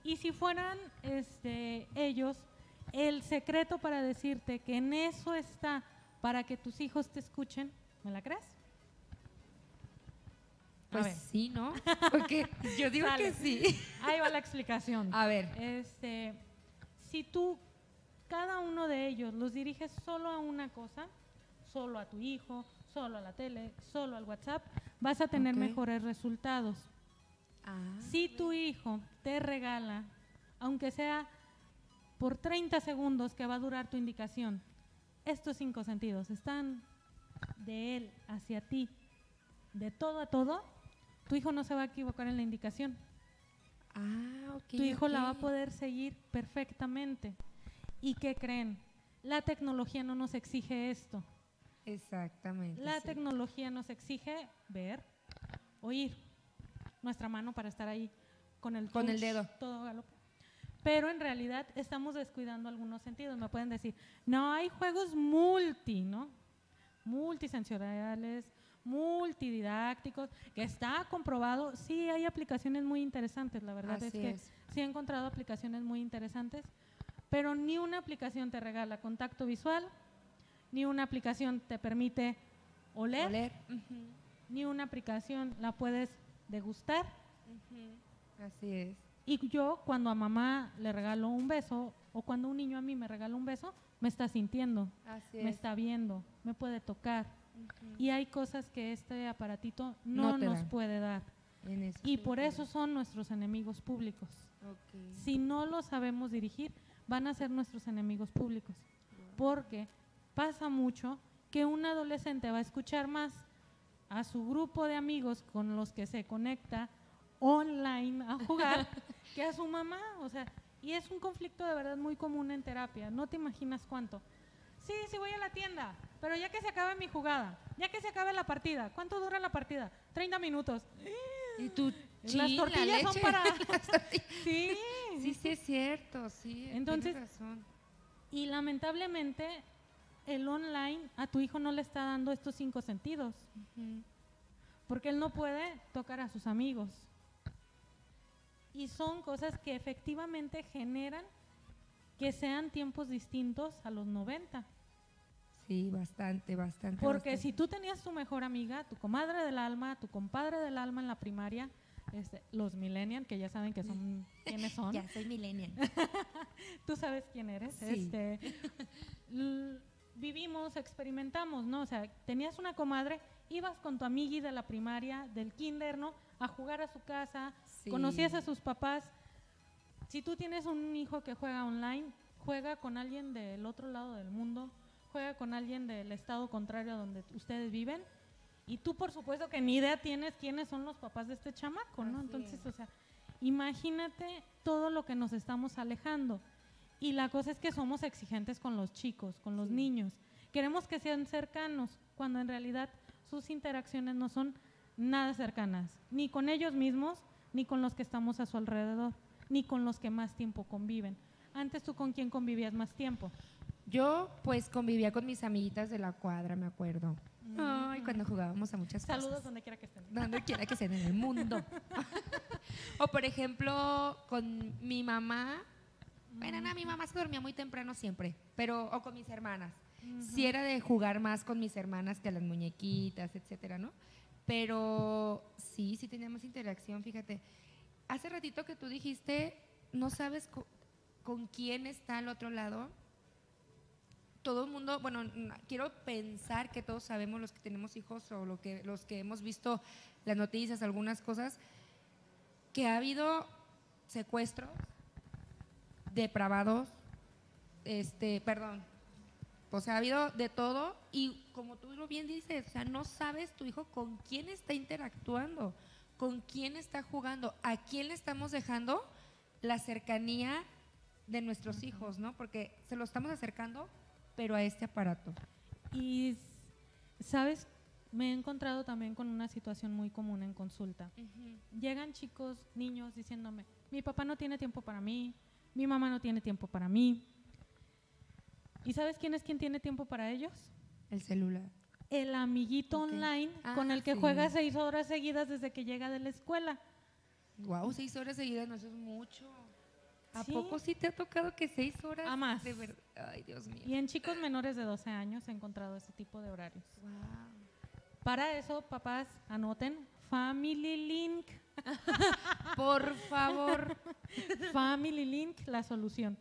Y si fueran este, ellos, el secreto para decirte que en eso está para que tus hijos te escuchen, ¿me la crees? Pues sí, ¿no? Porque yo digo Sale. que sí. Ahí va la explicación. A ver. Este, si tú, cada uno de ellos los diriges solo a una cosa, solo a tu hijo, solo a la tele, solo al WhatsApp, vas a tener mejores resultados. Ah, Si tu hijo te regala, aunque sea por 30 segundos que va a durar tu indicación, estos cinco sentidos están de él hacia ti, de todo a todo, tu hijo no se va a equivocar en la indicación. ah, ok. tu hijo la va a poder seguir perfectamente. ¿Y qué creen? La tecnología no nos exige esto. Exactamente. La sí. tecnología nos exige ver, oír, nuestra mano para estar ahí con el Con el dedo. todo galope. Pero en realidad estamos descuidando algunos sentidos. Me pueden decir, no, hay juegos multi, ¿no? Multisensoriales, multididácticos, que está comprobado. Sí, hay aplicaciones muy interesantes, la verdad es que es. sí he encontrado aplicaciones muy interesantes, pero ni una aplicación te regala contacto visual, ni una aplicación te permite oler, ni una aplicación la puedes degustar. Así es. Y yo cuando a mamá le regalo un beso o cuando un niño a mí me regala un beso, me está sintiendo, Así me es. está viendo, me puede tocar. Y hay cosas que este aparatito no, nos puede dar. Y por eso son nuestros enemigos públicos. Si no lo sabemos dirigir, van a ser nuestros enemigos públicos. Porque pasa mucho que un adolescente va a escuchar más a su grupo de amigos con los que se conecta online a jugar que a su mamá. O sea, y es un conflicto de verdad muy común en terapia. No te imaginas cuánto. Sí, sí voy a la tienda, pero ya que se acabe mi jugada, ya que se acabe la partida, ¿cuánto dura la partida? 30 minutos. Y tú, Las la tortillas son para... sí. Sí, sí es cierto, sí. Entonces- razón. Y lamentablemente el online a tu hijo no le está dando estos cinco sentidos, porque él no puede tocar a sus amigos. Y son cosas que efectivamente generan que sean tiempos distintos a los 90. Sí, bastante, bastante. Porque bastante. si tú tenías tu mejor amiga, tu comadre del alma, tu compadre del alma en la primaria, este, los millennials, que ya saben que son quiénes son. Ya soy millennial. tú sabes quién eres. Sí. Este, vivimos, experimentamos, ¿no? O sea, tenías una comadre, ibas con tu amigui de la primaria, del kinder, ¿no? A jugar a su casa, Sí. conocías a sus papás. Si tú tienes un hijo que juega online, juega con alguien del otro lado del mundo, juega con alguien del estado contrario a donde ustedes viven. Y tú, por supuesto, que ni idea tienes quiénes son los papás de este chamaco, ¿no? Así Entonces, es. o sea, imagínate todo lo que nos estamos alejando. Y la cosa es que somos exigentes con los chicos, con los niños. Queremos que sean cercanos, cuando en realidad sus interacciones no son nada cercanas, ni con ellos mismos, ni con los que estamos a su alrededor, ni con los que más tiempo conviven. Antes tú con quién convivías más tiempo. Yo, pues, convivía con mis amiguitas de la cuadra, me acuerdo. Ay, cuando jugábamos a muchas Saludos cosas. donde quiera que estén. Donde quiera que estén en el mundo. o, por ejemplo, con mi mamá. Bueno, no, mi mamá se dormía muy temprano siempre, pero o con mis hermanas. Sí era de jugar más con mis hermanas que a las muñequitas, etcétera, ¿no? Pero sí, sí teníamos interacción, fíjate. Hace ratito que tú dijiste, no sabes co- con quién está al otro lado. Todo el mundo, bueno, quiero pensar que todos sabemos los que tenemos hijos o lo que, los que hemos visto las noticias, algunas cosas, que ha habido secuestros, depravados, este, perdón, o sea, ha habido de todo y como tú lo bien dices, o sea, no sabes tu hijo con quién está interactuando, con quién está jugando, a quién le estamos dejando la cercanía de nuestros hijos, ¿no? Porque se lo estamos acercando, pero a este aparato. Y, ¿sabes? Me he encontrado también con una situación muy común en consulta. Llegan chicos, niños diciéndome, mi papá no tiene tiempo para mí, mi mamá no tiene tiempo para mí. ¿Y sabes quién es quien tiene tiempo para ellos? El celular. El amiguito online Ah, con el que sí. juega seis horas seguidas desde que llega de la escuela. Wow, seis horas seguidas, no, eso es mucho. ¿A Sí. poco sí te ha tocado que seis horas? A más. De verdad. Ay, Dios mío. Y en chicos menores de 12 años he encontrado ese tipo de horarios. Wow. Para eso, papás, anoten Family Link. Por favor. Family Link, la solución.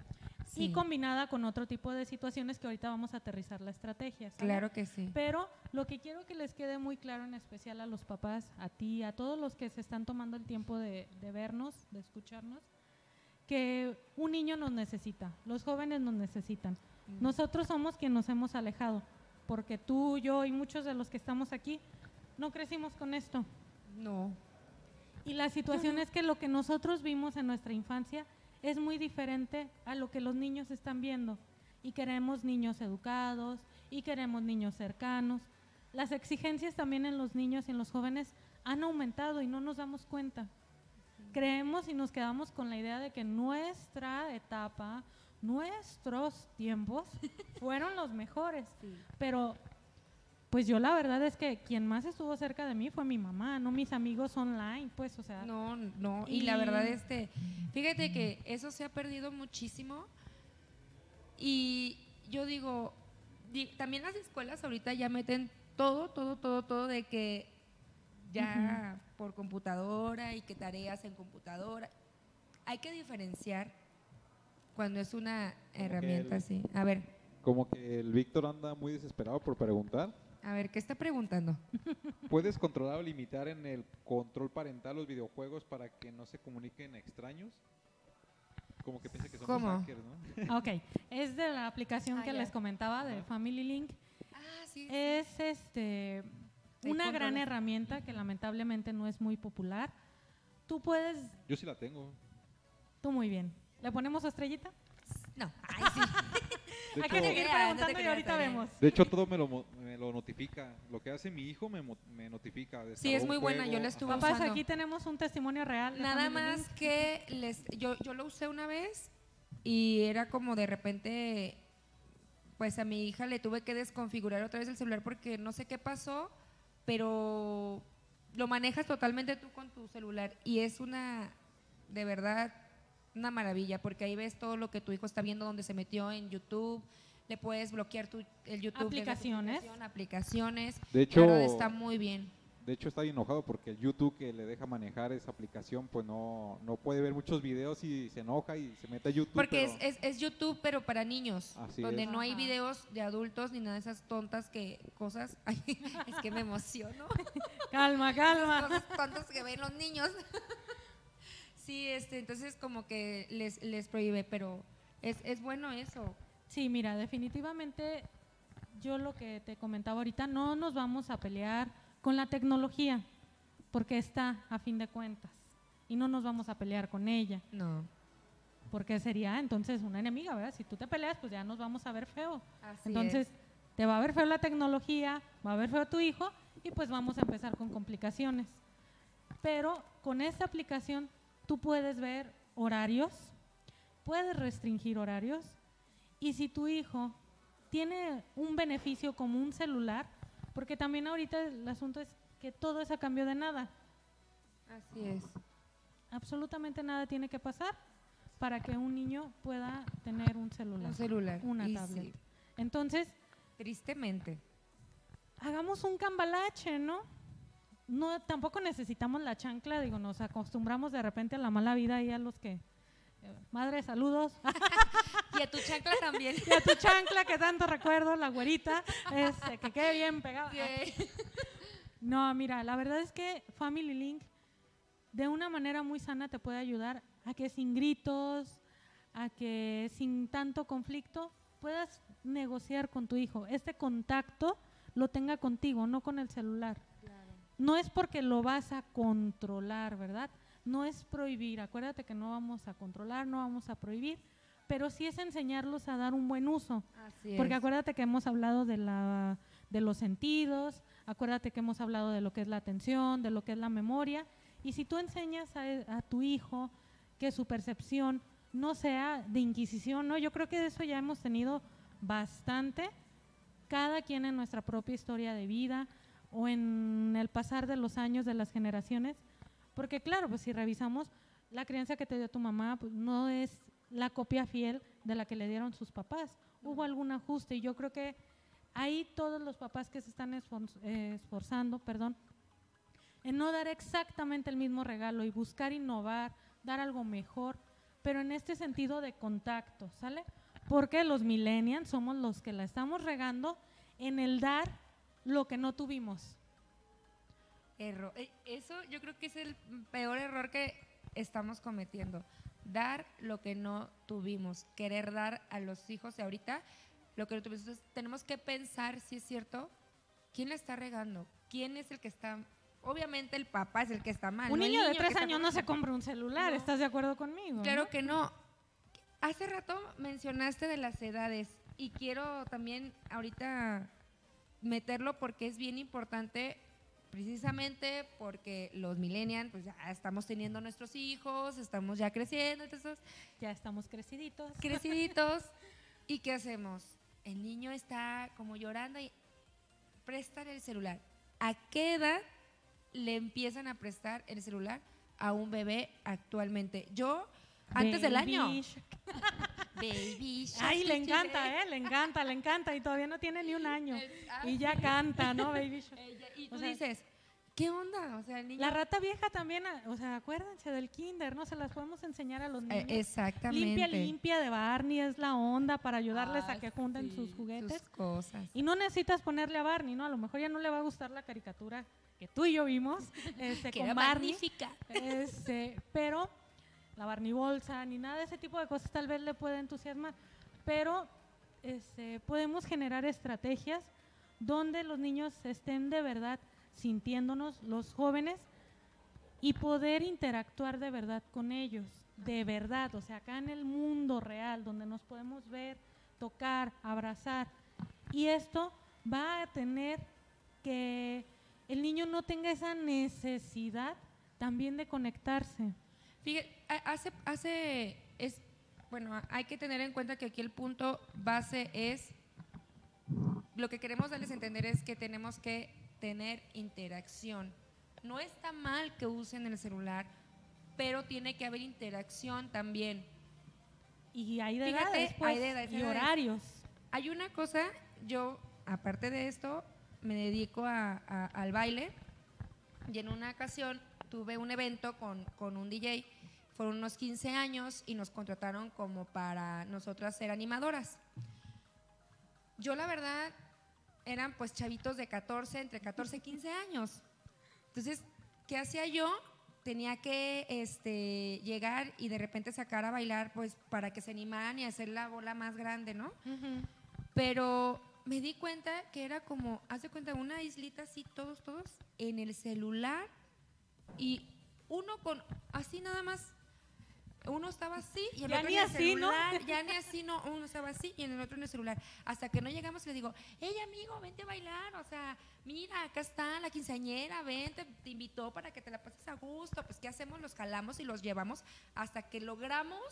Sí. y combinada con otro tipo de situaciones que ahorita vamos a aterrizar la estrategia. Claro que sí. Pero lo que quiero que les quede muy claro, en especial a los papás, a ti, a todos los que se están tomando el tiempo de, de vernos, de escucharnos, que un niño nos necesita, los jóvenes nos necesitan. Nosotros somos quienes nos hemos alejado, porque tú, yo y muchos de los que estamos aquí no crecimos con esto. No. Y la situación es que lo que nosotros vimos en nuestra infancia es muy diferente a lo que los niños están viendo. Y queremos niños educados y queremos niños cercanos. Las exigencias también en los niños y en los jóvenes han aumentado y no nos damos cuenta. Creemos y nos quedamos con la idea de que nuestra etapa, nuestros tiempos fueron los mejores. Pero pues yo la verdad es que quien más estuvo cerca de mí fue mi mamá, no mis amigos online, pues, o sea. No, no. Y, la verdad, este, fíjate que eso se ha perdido muchísimo. Y yo digo, di- también las escuelas ahorita ya meten todo, todo, todo, todo de que ya por computadora y que tareas en computadora. Hay que diferenciar cuando es una herramienta el- así. A ver, Como que el Víctor anda muy desesperado por preguntar. a ver, ¿qué está preguntando? ¿Puedes controlar o limitar en el control parental los videojuegos para que no se comuniquen extraños? Como que piensa que somos ¿Cómo? hackers, ¿no? Ok, es de la aplicación Ah, que les comentaba de Family Link. Ah, sí. Es este una gran herramienta que lamentablemente no es muy popular. Tú puedes, Yo sí la tengo. tú muy bien. ¿Le ponemos su estrellita? No, ay sí. De Hay que hecho- seguir No preguntando y ahorita vemos. De hecho, todo me lo, mo- me lo notifica. Lo que hace mi hijo me, mo- me notifica. Sí, es muy buena, yo la estuve. Papás, usando. aquí tenemos un testimonio real. Nada más que les, yo, yo lo usé una vez y era como de repente, pues a mi hija le tuve que desconfigurar otra vez el celular porque no sé qué pasó, pero lo manejas totalmente tú con tu celular y es una, de verdad, una maravilla porque ahí ves todo lo que tu hijo está viendo, donde se metió en YouTube. Le puedes bloquear tu, el YouTube. Aplicaciones. aplicaciones. De hecho- La verdad está muy bien. De hecho, está enojado porque el YouTube que le deja manejar esa aplicación, pues no, no puede ver muchos videos y se enoja y se mete a YouTube. Porque pero- es, es, es YouTube, pero para niños, Así donde es. no hay videos de adultos ni nada de esas tontas que cosas. Ay, es que me emociono. Calma, calma. cosas tontas que ven los niños. sí, este, entonces como que les, les prohíbe, pero es, es bueno eso. Sí, mira, definitivamente yo lo que te comentaba ahorita, no nos vamos a pelear con la tecnología, porque está a fin de cuentas, y no nos vamos a pelear con ella, No. porque sería entonces una enemiga, ¿verdad? Si tú te peleas, pues ya nos vamos a ver feo. Así Entonces, es. te va a ver feo la tecnología, va a ver feo tu hijo, y pues vamos a empezar con complicaciones. Pero con esta aplicación tú puedes ver horarios, puedes restringir horarios, y si tu hijo tiene un beneficio como un celular, porque también ahorita el asunto es que todo es a cambio de nada. Así es. Absolutamente nada tiene que pasar para que un niño pueda tener un celular. Un celular. Una Y tablet. sí, Entonces, tristemente. hagamos un cambalache, ¿no? No, tampoco necesitamos la chancla, digo, nos acostumbramos de repente a la mala vida y a los que... madre, saludos. Y a tu chancla también. y a tu chancla, que tanto recuerdo, la güerita, este, que quede bien pegada. Sí. No, mira, la verdad es que Family Link de una manera muy sana te puede ayudar a que sin gritos, a que sin tanto conflicto puedas negociar con tu hijo. Este contacto lo tenga contigo, no con el celular. No es porque lo vas a controlar, ¿verdad? No es prohibir. Acuérdate que no vamos a controlar, no vamos a prohibir, pero sí es enseñarlos a dar un buen uso. Así Porque es. acuérdate que hemos hablado de, la, de los sentidos, acuérdate que hemos hablado de lo que es la atención, de lo que es la memoria. Y si tú enseñas a, a tu hijo que su percepción no sea de inquisición, ¿no? Yo creo que de eso ya hemos tenido bastante, cada quien en nuestra propia historia de vida o en el pasar de los años de las generaciones. Porque claro, pues si revisamos, la crianza que te dio tu mamá pues, no es la copia fiel de la que le dieron sus papás. Hubo algún ajuste y yo creo que ahí todos los papás que se están eh, esforzando, perdón, en no dar exactamente el mismo regalo y buscar innovar, dar algo mejor, pero en este sentido de contacto, ¿sale? Porque los millennials somos los que la estamos regando en el dar lo que no tuvimos. Error. Eh, Eso yo creo que es el peor error que estamos cometiendo. Dar lo que no tuvimos. Querer dar a los hijos de ahorita lo que no tuvimos. Entonces, tenemos que pensar si es cierto, quién la está regando, quién es el que está... Obviamente el papá es el que está mal. Un no niño de tres años no se compra un celular, No. ¿estás de acuerdo conmigo? Claro no? que no. Hace rato mencionaste de las edades y quiero también ahorita meterlo porque es bien importante precisamente porque los millennials pues ya estamos teniendo nuestros hijos, estamos ya creciendo, entonces Ya estamos creciditos. creciditos y ¿qué hacemos? El niño está como llorando y prestan el celular. ¿A qué edad le empiezan a prestar el celular a un bebé actualmente? Yo antes del año. Baby Shark, Ay, le encanta, ¿eh? Le encanta, le encanta. Y todavía no tiene ni un año. Ah, Y ya canta, ¿no, Baby Shark? Y O tú sea, dices, ¿qué onda? O sea, el niño... La rata vieja también, ah, o sea, acuérdense del kinder, ¿no? Se las podemos enseñar a los Eh, niños. exactamente. Limpia, limpia de Barney es la onda para ayudarles a Ah, que junten sí, sus juguetes. sus cosas. Y no necesitas ponerle a Barney, ¿no? A lo mejor ya no le va a gustar la caricatura que tú y yo vimos este, Que con era Barney. magnífica. Este, pero la Barney bolsa ni nada de ese tipo de cosas tal vez le puede entusiasmar. Pero este, podemos generar estrategias donde los niños estén de verdad sintiéndonos, los jóvenes, y poder interactuar de verdad con ellos, de verdad, o sea, acá en el mundo real, donde nos podemos ver, tocar, abrazar. Y esto va a tener que el niño no tenga esa necesidad también de conectarse. Fíjate, ha- hace, hace, es, bueno, hay que tener en cuenta que aquí el punto base es, lo que queremos darles a entender es que tenemos que tener interacción. No está mal que usen el celular, pero tiene que haber interacción también. Y hay de Fíjate, edades, pues, hay de edades, y horarios. Hay una cosa, yo, aparte de esto, me dedico a- a- al baile y en una ocasión tuve un evento con, con un DJ, fueron unos 15 años y nos contrataron como para nosotras ser animadoras. Yo la verdad eran pues chavitos de 14, entre 14 y 15 años. Entonces, ¿qué hacía yo? Tenía que este, llegar y de repente sacar a bailar pues para que se animaran y hacer la bola más grande, ¿no? Pero me di cuenta que era como, hace cuenta, una islita así, todos, todos, en el celular y uno con, así nada más, uno estaba así y el Ya otro ni en el así, ¿no? celular, ya ni así, no, uno estaba así y en el otro en el celular. Hasta que no llegamos y le digo, hey amigo, vente a bailar, o sea, mira, acá está la quinceañera, vente, te invitó para que te la pases a gusto, pues ¿qué hacemos? Los jalamos y los llevamos hasta que logramos,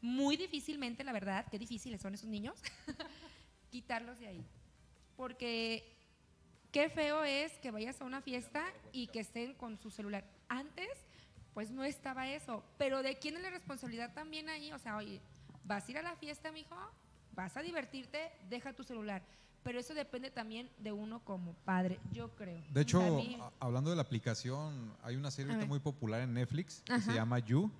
muy difícilmente, la verdad, qué difíciles son esos niños, quitarlos de ahí. Porque qué feo es que vayas a una fiesta y que estén con su celular. Antes, pues no estaba eso. Pero ¿de quién es la responsabilidad también ahí? O sea, oye, vas a ir a la fiesta, mijo, vas a divertirte, deja tu celular. Pero eso depende también de uno como padre, yo creo. De hecho, A mí- a- hablando de la aplicación, hay una serie muy popular en Netflix que Ajá. se llama You.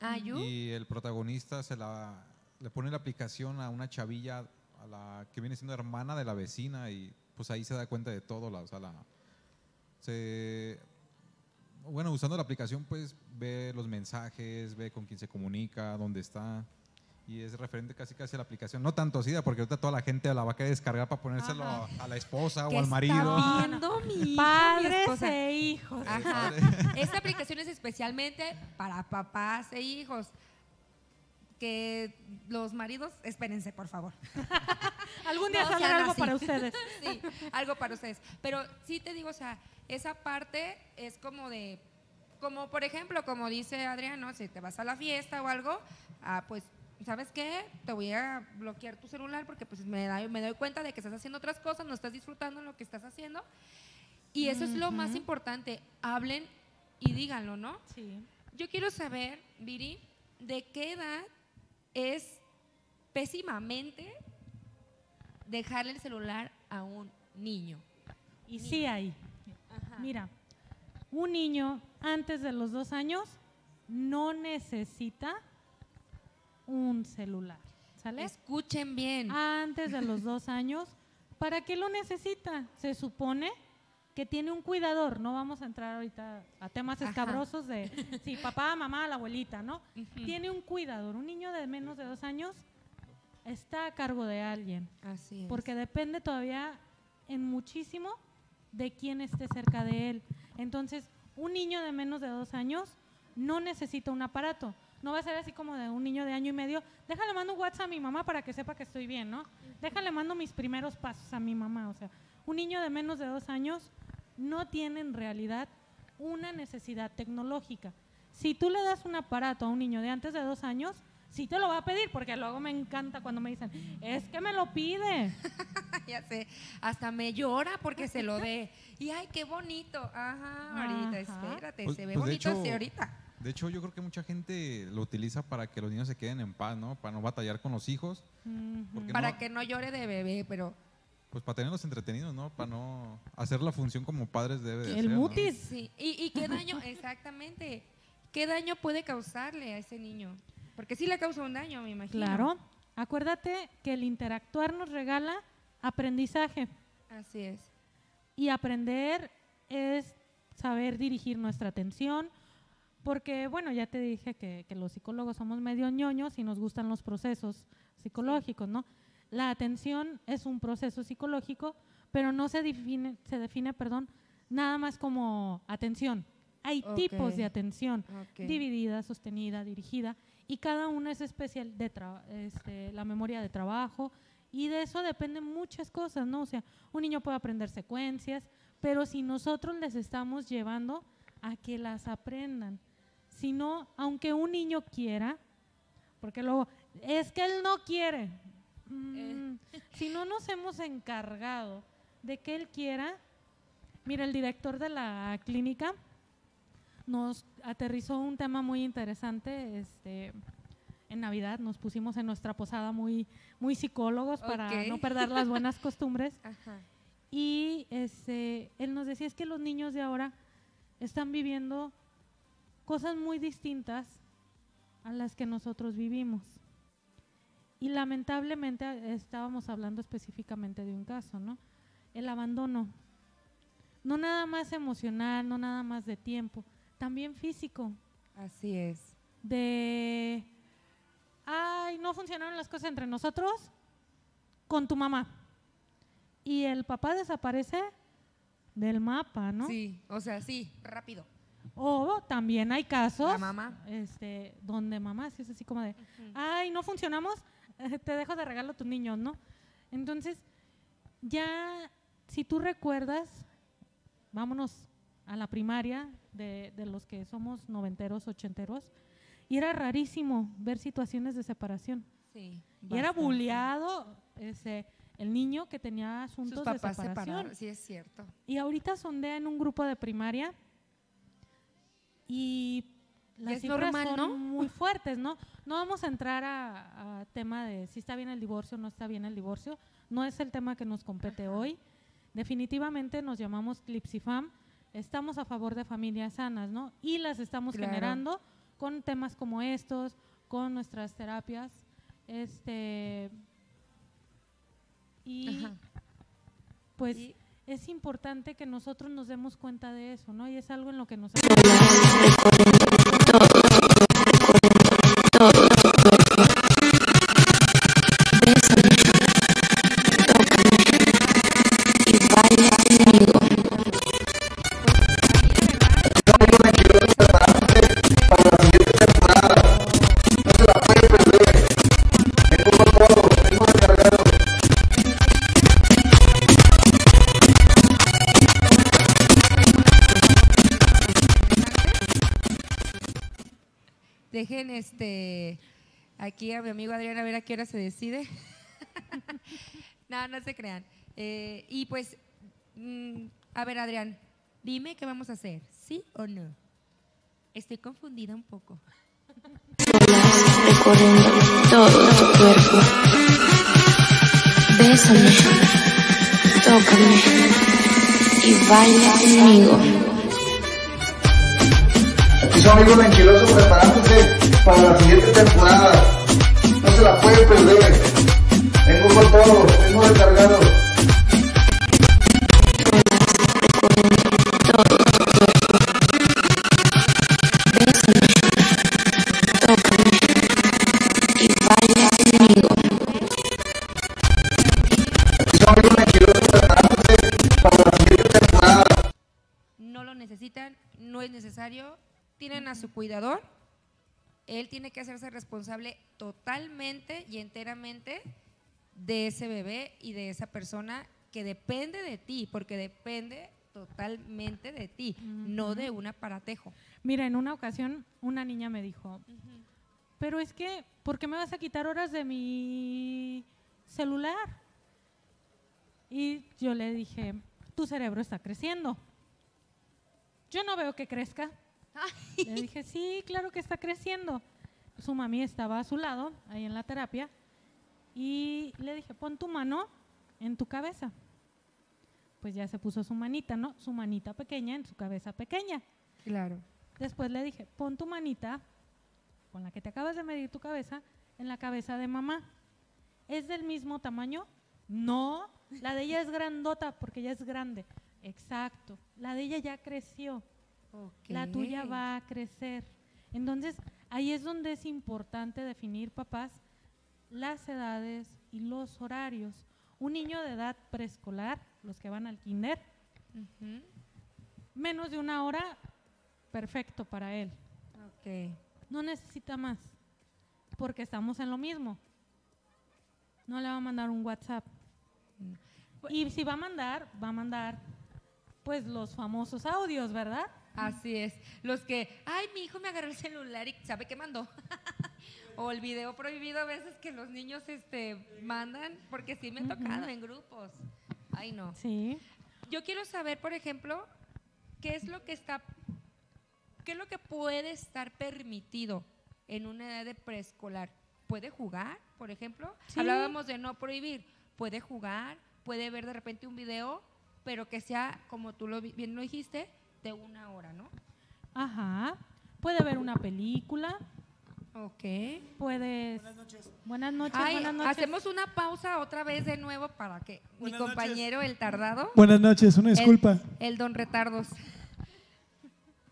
Ah, You. Y el protagonista se la, le pone la aplicación a una chavilla a la que viene siendo hermana de la vecina y pues ahí se da cuenta de todo. La, o sea, la- se, bueno, usando la aplicación pues ve los mensajes, ve con quién se comunica, dónde está. Y es referente casi casi a la aplicación. No tanto así, porque ahorita toda la gente la va a querer descargar para ponérselo Ajá. a la esposa ¿Qué o al está marido. viendo mi hija, Padres esposa? e hijos. Ajá. Esta aplicación es especialmente para papás e hijos. Que los maridos, espérense, por favor. Algún día No saldrá algo para ustedes. Sí, algo para ustedes. Pero sí te digo, o sea, esa parte es como de, como por ejemplo, como dice Adriano, si te vas a la fiesta o algo, ah, pues, ¿sabes qué? Te voy a bloquear tu celular porque pues me, da- me doy cuenta de que estás haciendo otras cosas, no estás disfrutando lo que estás haciendo. Y eso es lo más importante, hablen y díganlo, ¿no? Sí. Yo quiero saber, Viri, de qué edad es pésimamente dejarle el celular a un niño. Y sí hay. Mira, un niño antes de los dos años no necesita un celular. ¿Sale? Escuchen bien. Antes de los dos años, ¿para qué lo necesita? Se supone que tiene un cuidador. No vamos a entrar ahorita a temas Ajá. escabrosos de sí, papá, mamá, la abuelita, ¿no? Tiene un cuidador. Un niño de menos de dos años está a cargo de alguien. Así es. Porque depende todavía en muchísimo de quién esté cerca de él. Entonces, un niño de menos de dos años no necesita un aparato. No va a ser así como de un niño de año y medio. Déjale mando un WhatsApp a mi mamá para que sepa que estoy bien, ¿no? Déjale mando mis primeros pasos a mi mamá. O sea, un niño de menos de dos años no tiene en realidad una necesidad tecnológica. Si tú le das un aparato a un niño de antes de dos años, sí te lo va a pedir, porque luego me encanta cuando me dicen, es que me lo pide. ya sé, hasta me llora porque se lo dé. Y ay, qué bonito. Ajá, ahorita, Ajá. espérate, Pues- se ve pues bonito hecho- así ahorita. De hecho, yo creo que mucha gente lo utiliza para que los niños se queden en paz, ¿no? Para no batallar con los hijos. Para no- que no llore de bebé, pero Pues para tenerlos entretenidos, ¿no? Para no hacer la función como padres debe de El mutis. sí. ¿Y, y qué daño, exactamente, qué daño puede causarle a ese niño? Porque sí le causa un daño, me imagino. Claro. Acuérdate que el interactuar nos regala aprendizaje. Así es. Y aprender es saber dirigir nuestra atención, porque, bueno, ya te dije que, que los psicólogos somos medio ñoños y nos gustan los procesos psicológicos, ¿no? La atención es un proceso psicológico, pero no se define, se define, perdón, nada más como atención. Hay tipos Ok. de atención, Ok. dividida, sostenida, dirigida, y cada una es especial de este, la memoria de trabajo, y de eso dependen muchas cosas, ¿no? O sea, un niño puede aprender secuencias, pero si nosotros les estamos llevando a que las aprendan, si no, aunque un niño quiera, porque luego, es que él no quiere, Mm, si no nos hemos encargado de que él quiera, mira, el director de la clínica nos aterrizó un tema muy interesante, este, en Navidad nos pusimos en nuestra posada muy, muy psicólogos para no perder las buenas costumbres. Ajá. Y este, él nos decía es que los niños de ahora están viviendo cosas muy distintas a las que nosotros vivimos. Y lamentablemente estábamos hablando específicamente de un caso, ¿no? El abandono. No nada más emocional, no nada más de tiempo, también físico. Así es. De, ay, no funcionaron las cosas entre nosotros con tu mamá. Y el papá desaparece del mapa, ¿no? Sí, o sea, sí, rápido. O también hay casos La mamá. Este, donde mamá sí es así como de, ay, no funcionamos, te dejo de regalo a tus niños, ¿no? Entonces, ya, si tú recuerdas, vámonos a la primaria de, de los que somos noventeros, ochenteros, y era rarísimo ver situaciones de separación. Sí. Y era bulleado ese, el niño que tenía asuntos Sus de separación. sí es cierto. Y ahorita sondea en un grupo de primaria y las es cifras normal, son ¿no? muy fuertes, ¿no? No vamos a entrar a, a tema de si está bien el divorcio o no está bien el divorcio. No es el tema que nos compete hoy. Definitivamente nos llamamos Clipsifam. Estamos a favor de familias sanas, ¿no? Y las estamos Claro. generando con temas como estos, con nuestras terapias. Este. Y Ajá. pues es importante que nosotros nos demos cuenta de eso, ¿no? Y es algo en lo que nos Dejen este aquí a mi amigo Adrián a ver a qué hora se decide. no, no se crean. Eh, y pues, mm, a ver Adrián, dime qué vamos a hacer, ¿sí o no? Estoy confundida un poco. recorriendo todo tu cuerpo. Bésame, tócame y baila conmigo. Amigo Menchiloso preparándose para la siguiente temporada. se la puede perder. Vengo con todo, vengo recargado. y baila conmigo. No lo necesitan, no es necesario. Tienen a su cuidador. Él tiene que hacerse responsable totalmente y enteramente de ese bebé y de esa persona que depende de ti, porque depende totalmente de ti, no de un aparatejo. Mira, en una ocasión una niña me dijo, pero es que, ¿por qué me vas a quitar horas de mi celular? Y yo le dije, tu cerebro está creciendo. Yo no veo que crezca. Le dije, sí, claro que está creciendo. Su mami estaba a su lado, ahí en la terapia, y le dije, pon tu mano en tu cabeza. Pues ya se puso su manita, ¿no? Su manita pequeña en su cabeza pequeña. Claro. Después le dije, pon tu manita con la que te acabas de medir tu cabeza en la cabeza de mamá. ¿Es del mismo tamaño? No, la de ella es grandota porque ella es grande. Exacto, la de ella ya creció. La tuya va a crecer. Entonces, ahí es donde es importante definir, papás, las edades y los horarios. Un niño de edad preescolar, los que van al kinder, menos de una hora, perfecto para él. Ok. No necesita más, porque estamos en lo mismo. No le va a mandar un WhatsApp. Y si va a mandar, va a mandar pues los famosos audios, ¿verdad? Así es. Los que, ay, mi hijo me agarró el celular y sabe qué mandó. o el video prohibido a veces que los niños este, mandan, porque sí me ha tocado en grupos. Ay, no. Sí. Yo quiero saber, por ejemplo, qué es lo que está, qué es lo que puede estar permitido en una edad de preescolar. ¿Puede jugar, por ejemplo? Sí. Hablábamos de no prohibir. ¿Puede jugar? ¿Puede ver de repente un video? Pero que sea, como tú lo, bien lo dijiste, de una hora, ¿no? Ajá. Puede ver una película. Ok. Puedes. Buenas noches. Buenas noches. Ay, buenas noches. hacemos una pausa otra vez de nuevo para que mi compañero, el tardado. Buenas noches, una disculpa. El, don Retardos.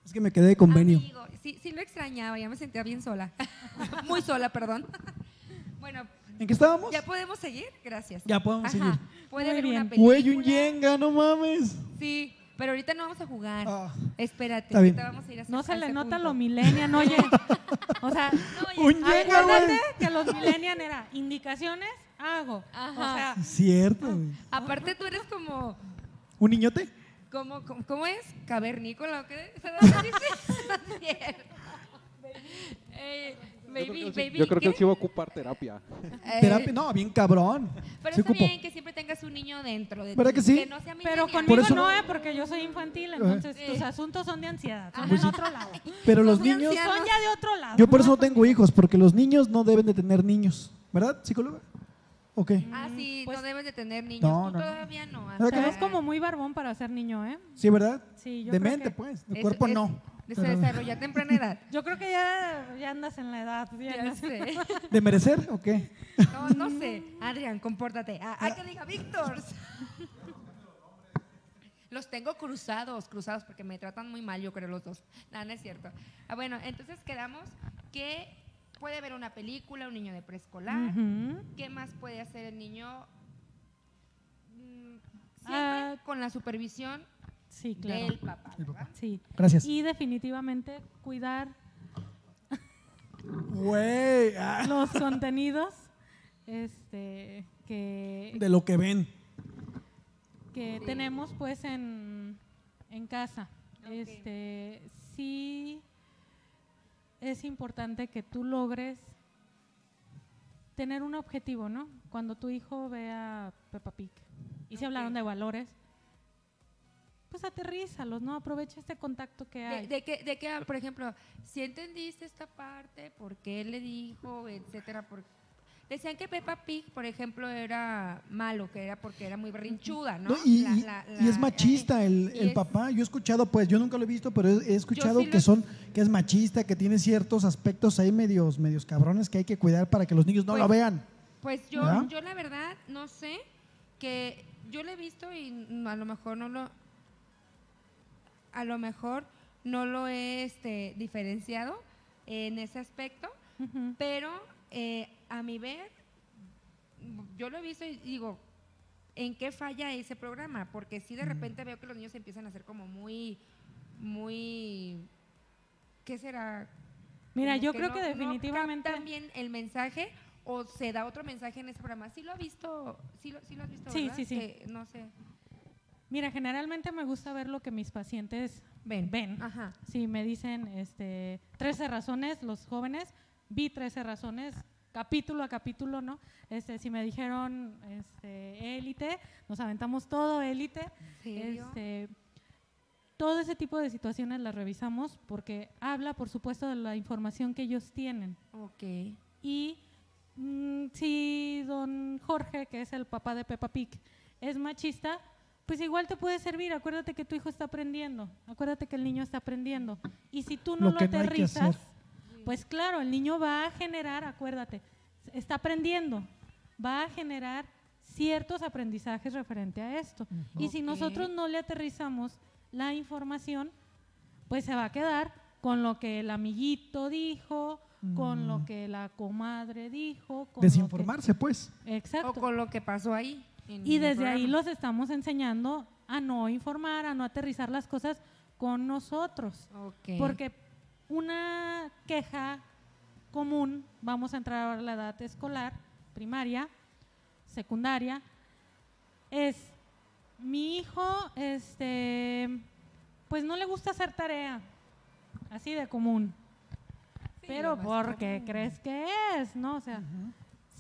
Es que me quedé de convenio. Amigo, sí, sí lo extrañaba, ya me sentía bien sola. Muy sola, perdón. bueno. ¿En qué estábamos? ¿Ya podemos seguir? Gracias. Ya podemos Ajá. seguir. Puede Muy ver una película. Güey, un yenga, no mames. Sí, pero ahorita no vamos a jugar. Espérate, Está bien. ahorita vamos a ir a No se le nota punto. lo millennial, oye. O sea, Un yenga, acuérdate que los millennial era indicaciones, hago. O sea, Cierto. güey. Aparte tú eres como, ¿Un niñote? como, como- ¿cómo es? Cavernícola o qué? ¿Se da No es cierto. Eh, baby, baby, Yo creo que ¿qué? él sí va a ocupar terapia. Eh, Terapia, no, bien cabrón. Pero Se está ocupó. bien que siempre tengas un niño dentro de ¿Verdad ti, que sí? no sea Pero conmigo eso- no, ¿eh? Porque yo soy infantil, entonces tus asuntos son de ansiedad, son Pues en sí. otro lado. Pero los Son de niños- ancianos. Son ya de otro lado. Yo por eso no tengo hijos, porque los niños no deben de tener niños. ¿Verdad, psicóloga? Ok. Ah, sí, no debes de tener niños. No, Tú no, no. todavía no. ¿Verdad que Te no? ves como muy barbón para ser niño, ¿eh? Sí, ¿verdad? Sí, yo de creo mente, que- pues. De cuerpo es- no. Se Pero- desarrolla a temprana edad. Yo creo que ya, ya andas en la edad. Ya, sé. ¿De merecer o qué? No, no sé. Adrián, compórtate. Ah, hay que diga Víctor. Los tengo cruzados, cruzados, porque me tratan muy mal, yo creo, los dos. No, no es cierto. Ah, bueno, entonces quedamos que puede ver una película, un niño de preescolar. ¿Qué más puede hacer el niño? Mm, Siempre Ah, con la supervisión Sí, claro. del papá. ¿verdad? Sí. Gracias. Y definitivamente cuidar Güey. ah, los contenidos este, que, De lo que ven. que tenemos pues en, en casa. Este, sí es importante que tú logres tener un objetivo, ¿no? Cuando tu hijo vea Peppa Pig y se hablaron de valores, pues aterrízalos, ¿no? Aprovecha este contacto que hay. De, de que, de que, por ejemplo, si entendiste esta parte, por qué le dijo, etcétera, por- Decían que Peppa Pig, por ejemplo, era malo, que era porque era muy berrinchuda, ¿no? No, y, La- y- la- y es machista el, y el es- papá. Yo he escuchado, pues, yo nunca lo he visto, pero he, he escuchado sí que son, que es machista, que tiene ciertos aspectos ahí medios, medios cabrones que hay que cuidar para que los niños no Pues- lo vean. Pues yo, ¿Verdad? yo la verdad no sé que yo lo he visto y a lo mejor no lo a lo mejor no lo he este, diferenciado en ese aspecto, pero eh, a mi ver yo lo he visto y digo ¿en qué falla ese programa? Porque si de repente veo que los niños empiezan a ser como muy muy ¿qué será? Mira, Como yo creo que no- definitivamente- captan bien el mensaje o se da otro mensaje en ese programa. Sí lo ha visto, sí lo, sí lo has visto, Sí, ¿verdad? sí, sí. Que, no sé. Mira, generalmente me gusta ver lo que mis pacientes ven. ven. Ajá. Si me dicen este, 13 razones, los jóvenes, vi 13 razones, capítulo a capítulo, ¿no? Este, si me dijeron este, élite, nos aventamos todo élite. Este, todo ese tipo de situaciones las revisamos porque habla, por supuesto, de la información que ellos tienen. Ok. Y mm, si don Jorge, que es el papá de Peppa Pig, es machista, pues igual te puede servir. Acuérdate que tu hijo está aprendiendo. Acuérdate que el niño está aprendiendo. Y si tú no Lo que aterrizas, pues claro, el niño va a generar, acuérdate, está aprendiendo, va a generar ciertos aprendizajes referente a esto. Y si nosotros no le aterrizamos la información, pues se va a quedar con lo que el amiguito dijo, con lo que la comadre dijo. Con lo que- Desinformarse, pues. Exacto. O con lo que pasó ahí. Y desde ahí los estamos enseñando a no informar, a no aterrizar las cosas con nosotros. Porque una queja común, vamos a entrar a la edad escolar, primaria, secundaria, es mi hijo, este, pues no le gusta hacer tarea, así de común. Pero lo más ¿por qué común. crees que es? ¿No? O sea,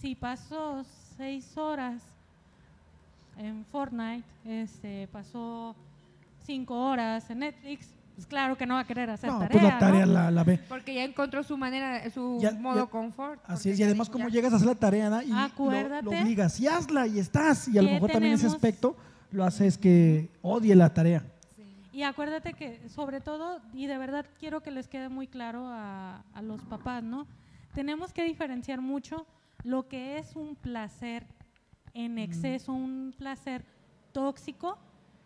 si pasó seis horas en Fortnite, este, pasó cinco horas en Netflix, pues claro que no va a querer hacer No, tarea. pues la tarea ¿no? la, la ve. Porque ya encontró su manera, su Ya- modo ya- confort. Así es, y además como llegas a hacer la tarea ¿no? y lo- Acuérdate lo, obligas y hazla y estás, y a lo mejor también ese aspecto lo haces que odie la tarea. Y acuérdate que, sobre todo, y de verdad quiero que les quede muy claro a, a los papás, ¿no? Tenemos que diferenciar mucho lo que es un placer en exceso, un placer tóxico,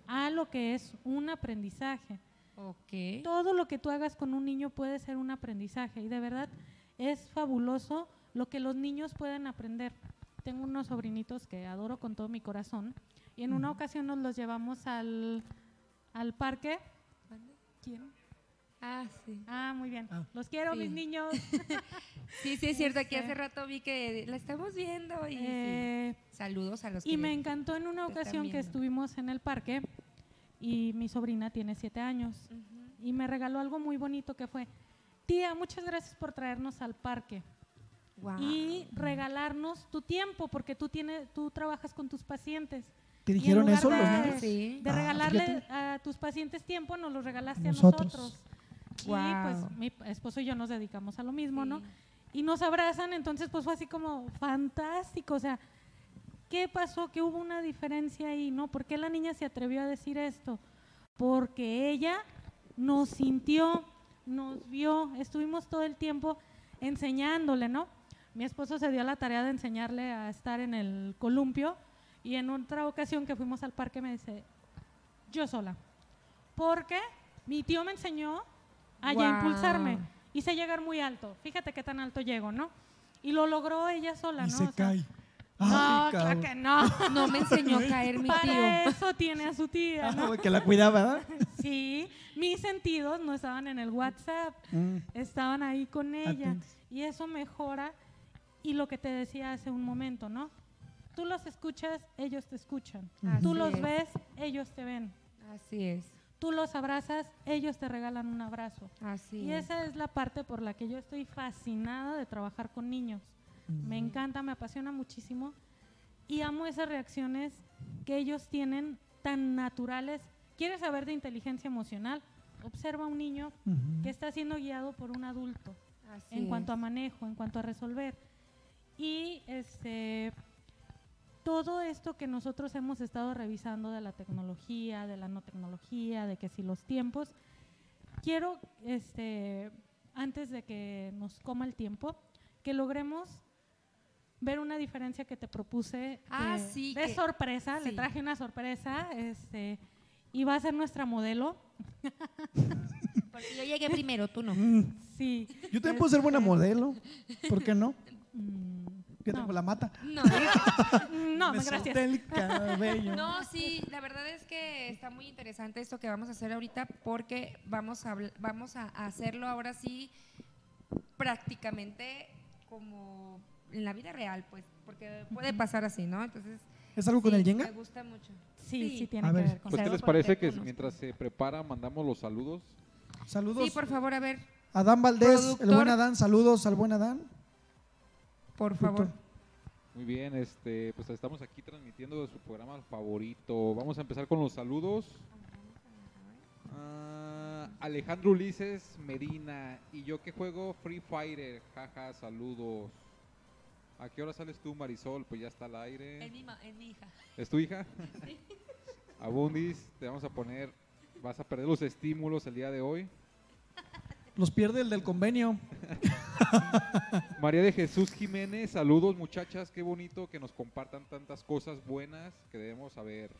a lo que es un aprendizaje. Ok. Todo lo que tú hagas con un niño puede ser un aprendizaje y de verdad es fabuloso lo que los niños pueden aprender. Tengo unos sobrinitos que adoro con todo mi corazón y en una ocasión nos los llevamos al, al parque. ¿Quién? Ah, sí. Ah, muy bien. Los quiero, Sí. mis niños. Sí, sí, es cierto. Aquí Este, hace rato vi que la estamos viendo. Y sí. Eh, Saludos a los Y que me encantó en una ocasión que estuvimos en el parque y mi sobrina tiene siete años y me regaló algo muy bonito que fue, tía, muchas gracias por traernos al parque y regalarnos tu tiempo porque tú tienes, tú trabajas con tus pacientes. ¿Te Y en dijeron lugar eso los de-? Sí. De Ah, regalarle fíjate. a tus pacientes tiempo, nos lo regalaste Nosotros. a nosotros. Guau. Y pues mi esposo y yo nos dedicamos a lo mismo, ¿no? Y nos abrazan, entonces pues fue así como fantástico, o sea, ¿qué pasó? Que hubo una diferencia ahí, ¿no? ¿Por qué la niña se atrevió a decir esto? Porque ella nos sintió, nos vio, estuvimos todo el tiempo enseñándole, ¿no? Mi esposo se dio la tarea de enseñarle a estar en el columpio y en otra ocasión que fuimos al parque me dice, yo sola, porque mi tío me enseñó a Guau. impulsarme sé llegar muy alto, fíjate qué tan alto llego, ¿no? Y lo logró ella sola, Y ¿no? se O sea, cae. no, Ay, claro que no. No me enseñó a caer mi Para tío. eso tiene a su tía, ¿no? Ah, que la cuidaba, ¿verdad? Sí, mis sentidos no estaban en el WhatsApp, Mm. estaban ahí con ella. Atentos. Y eso mejora. Y lo que te decía hace un momento, ¿no? Tú los escuchas, ellos te escuchan. Tú Así los es. ves, ellos te ven. Así es. Tú los abrazas, ellos te regalan un abrazo. Así Y es. esa es la parte por la que yo estoy fascinada de trabajar con niños. Me encanta, me apasiona muchísimo y amo esas reacciones que ellos tienen tan naturales. ¿Quieres saber de inteligencia emocional? Observa a un niño que está siendo guiado por un adulto Así en es. cuanto a manejo, en cuanto a resolver. Y este todo esto que nosotros hemos estado revisando de la tecnología, de la no tecnología, de que si los tiempos, quiero, este, antes de que nos coma el tiempo, que logremos ver una diferencia que te propuse Ah, de, sí, de que- sorpresa, le traje una sorpresa, este, y va a ser nuestra modelo. Porque yo llegué primero, tú no. Sí. Yo también puedo ser buena Este, modelo. ¿Por qué no? tengo la mata. No, no, Me gracias. solté el cabello. No, sí, la verdad es que está muy interesante esto que vamos a hacer ahorita porque vamos a, vamos a hacerlo ahora sí prácticamente como en la vida real, pues, porque puede pasar así, ¿no? Entonces, ¿Es algo con sí, el Jenga? Me gusta mucho. Sí, sí tiene A que ver. ver con Pues, ¿qué Salvo les parece que mientras se prepara mandamos los saludos? Saludos. Sí, por favor, a ver, Adán Valdés, el buen Adán, saludos al buen Adán. Por favor. Muy bien, este, pues estamos aquí transmitiendo su programa favorito. Vamos a empezar con los saludos. Ah, Alejandro Ulises Medina. Y yo que juego Free Fighter. Jaja, saludos. ¿A qué hora sales tú, Marisol? Pues ya está al aire. Es mi, ma- es mi hija. ¿Es tu hija? Sí. Abundis, te vamos a poner, vas a perder los estímulos el día de hoy. Los pierde el del convenio. María de Jesús Jiménez, saludos muchachas, qué bonito que nos compartan tantas cosas buenas que debemos saber.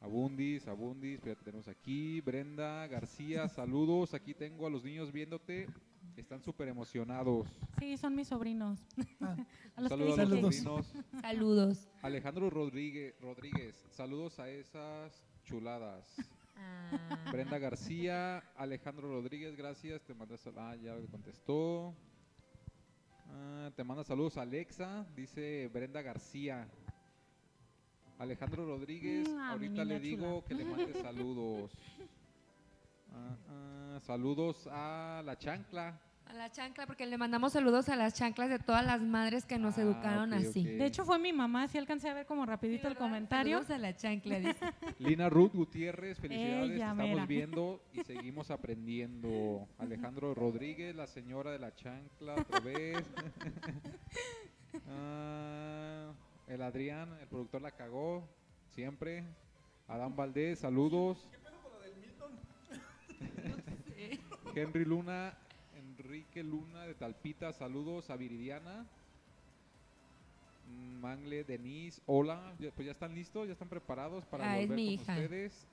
Abundis, Abundis, ya te tenemos aquí. Brenda García, saludos, aquí tengo a los niños viéndote, están súper emocionados. Sí, son mis sobrinos. a los que Saludos a dije los sobrinos. Saludos. Alejandro Rodríguez, Rodríguez, saludos a esas chuladas. Ah. Brenda García, Alejandro Rodríguez, gracias. Te manda ah, ya contestó. Ah, te manda saludos Alexa, dice Brenda García. Alejandro Rodríguez, Mm, ah, ahorita le chula. digo que le mande saludos. Ah, saludos a la chancla. A la chancla, porque le mandamos saludos a las chanclas de todas las madres que nos Ah, educaron así. De hecho, fue mi mamá, sí alcancé a ver como rapidito el comentario. Saludos a la chancla, dice. Lina Ruth Gutiérrez, felicidades, te Ella, estamos mera. viendo y seguimos aprendiendo. Alejandro Rodríguez, la señora de la chancla, otra vez. Ah, el Adrián, el productor la cagó, siempre. Adán Valdés, saludos. Henry Luna, Enrique Luna de Talpita, saludos a Viridiana. Mm, Mangle, Denise, hola, ya- pues ya están listos, ya están preparados para Ah, es volver mi con hija. ustedes.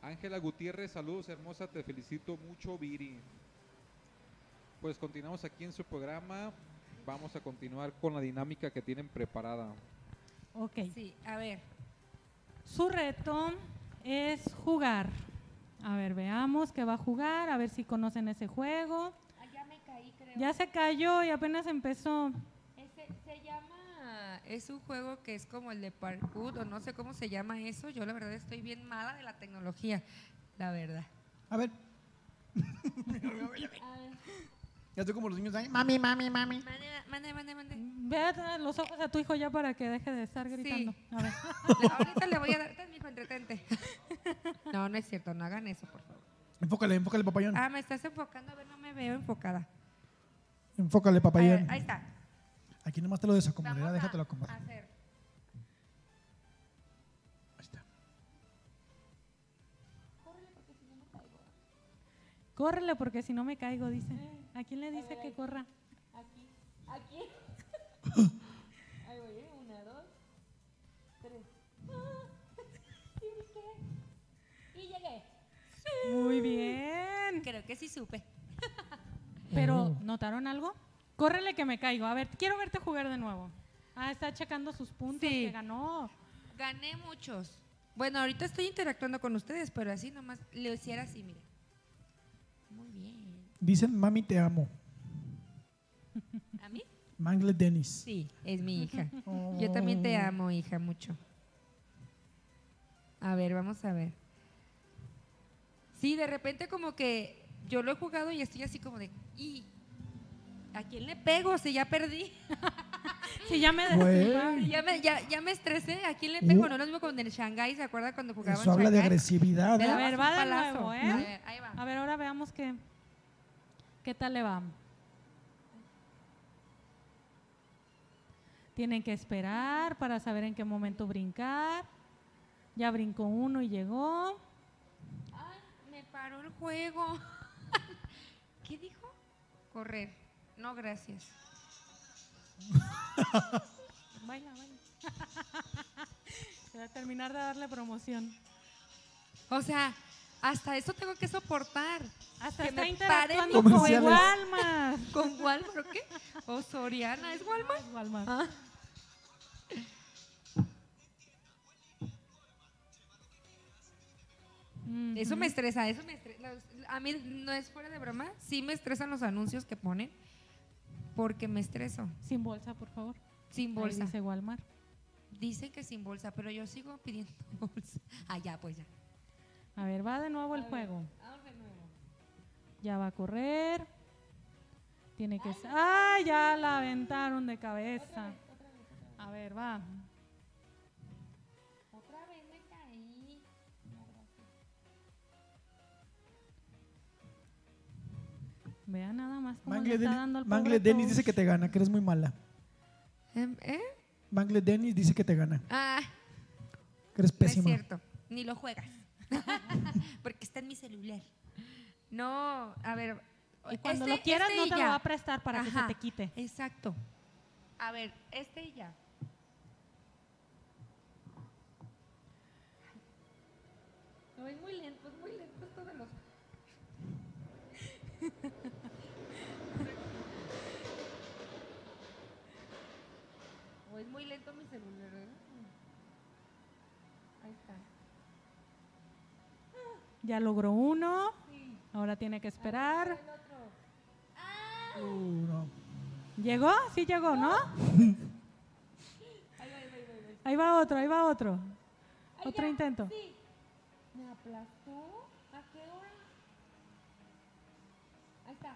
Ángela Gutiérrez, saludos hermosa, te felicito mucho, Viri. Pues continuamos aquí en su programa. Vamos a continuar con la dinámica que tienen preparada. Ok. Sí, a ver. Su reto es jugar. A ver, veamos qué va a jugar, a ver si conocen ese juego. Ya se cayó y apenas empezó. Ese se llama, es un juego que es como el de parkour, o no sé cómo se llama eso. Yo la verdad estoy bien mala de la tecnología, la verdad. A ver. Ya estoy como los niños. ahí, Mami, mami, mami. Mande, mande, mande, mande. Ve a los ojos a tu hijo ya para que deje de estar gritando. A ver. Le- ahorita le voy a dar, ten, mijo, entretente. No, no es cierto, no hagan eso, por favor. Enfócale, enfócale, papayón. Ah, me estás enfocando, a ver, no me veo enfocada. Enfócale, papayón. ver, ahí está. Aquí nomás te lo a déjatelo acomodar. hacer. Córrele porque si no me caigo, dice. ¿A quién le dice que corra? Aquí, aquí. Ahí voy, ¿eh? Una, dos, tres. Brinqué. Y llegué. Muy bien. Creo que sí supe. Pero, ¿notaron algo? Córrele que me caigo. A ver, quiero verte jugar de nuevo. Ah, está checando sus puntos Sí. que ganó. Gané muchos. Bueno, ahorita estoy interactuando con ustedes, pero así nomás lo hiciera así, mire. Muy bien. Dicen, mami, te amo. ¿A mí? Mangle Dennis. Sí, es mi hija. Yo también te amo, hija, mucho. A ver, vamos a ver. Sí, de repente como que yo lo he jugado y estoy así como de, ¿y a quién le pego si ya perdí? Si ya me ya, me, ya, ya me estresé, ¿a quién le pego? Uh. No lo mismo con el Shanghai, ¿se acuerda cuando jugaban Eso habla de agresividad. ¿eh? A ver, va de nuevo, ¿eh? A ver, ahí va. A ver, ahora veamos qué, qué tal le va. Tienen que esperar para saber en qué momento brincar. Ya brincó uno y llegó. Ay, me paró el juego. ¿Qué dijo? Correr. No, gracias. Baila, baila. Voy a terminar de darle promoción. O sea, hasta eso tengo que soportar. Hasta que está me interactuando con. Walmart. ¿Con Walmart o qué? ¿O Soriana? ¿Es Walmart? Es Walmart. Ah. Eso me estresa, eso me estresa. A mí no es fuera de broma, sí me estresan los anuncios que ponen porque me estreso. Sin bolsa, por favor. Sin Ahí bolsa. dice Walmart. Dicen que sin bolsa, pero yo sigo pidiendo bolsa. Ah, ya, pues ya. A ver, va de nuevo el ver, juego. de nuevo. Ya va a correr. Tiene que... ¡Ah! Ya la aventaron de cabeza. A ver, va. Vea nada más cómo Mangle, le está Dennis- dando al Mangle pobre Dennis dice que te gana, que eres muy mala. Em, ¿Eh? Mangle Dennis dice que te gana, Ah, que eres no es pésima. cierto. Ni lo juegas. Porque está en mi celular. No, a ver. Y cuando este- lo quieras este no te lo va a prestar para que se te quite. Exacto. A ver, este y ya. No, es muy lento, es muy lento esto de los... o es muy lento mi celular, ¿eh? Ahí está. Ya logró uno. Ahora tiene que esperar. ¿Llegó? Sí llegó, ¿no? Ahí va, otro, ahí va otro. Ahí Otro ya, intento. Sí. ¿Me aplastó? ¿A qué hora? Ahí está.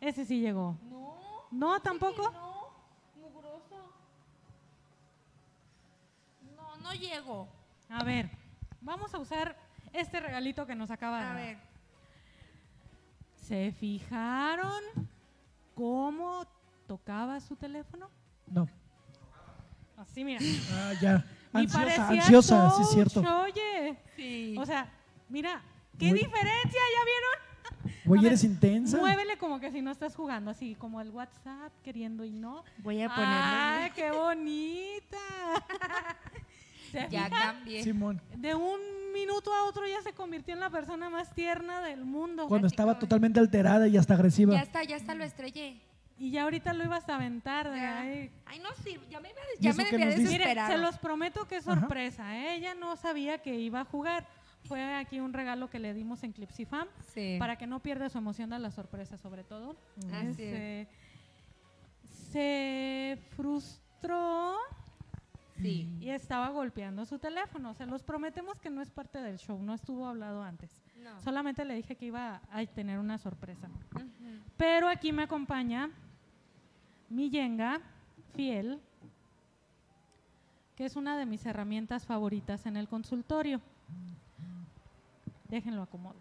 Ese sí llegó. No. ¿No, tampoco? No, mugroso. No, no llego. A ver, vamos a usar este regalito que nos acaba de A ver. ¿Se fijaron cómo tocaba su teléfono? No. Así, mira. Ah, ya. Ansiosa, ansiosa, sí es touch, cierto. Oye. Sí. O sea, mira, ¿qué diferencia? ¿Ya vieron? Güey, eres intensa. Muévele como que si no estás jugando, así como el WhatsApp queriendo y no. Voy a ponerle. ¡Ay, qué bonita! ¿Se Ya cambié. Simón, De un minuto a otro ya se convirtió en la persona más tierna del mundo. cuando estaba totalmente alterada y hasta agresiva. Ya está, ya está, lo estrellé. Y ya ahorita lo ibas a aventar. De Ya. ahí. Ay, no sirve. Ya me, ¿Y ya me? Mire, desesperado. se los prometo que es sorpresa. ¿eh? Ella no sabía que iba a jugar. Fue aquí un regalo que le dimos en Clipsy Fam Sí. para que no pierda su emoción de la sorpresa, sobre todo. Así Este, se frustró Sí. y estaba golpeando su teléfono. Se los prometemos que no es parte del show, no estuvo hablado antes. No. Solamente le dije que iba a tener una sorpresa. Pero aquí me acompaña mi yenga fiel, que es una de mis herramientas favoritas en el consultorio. Déjenlo acomodo.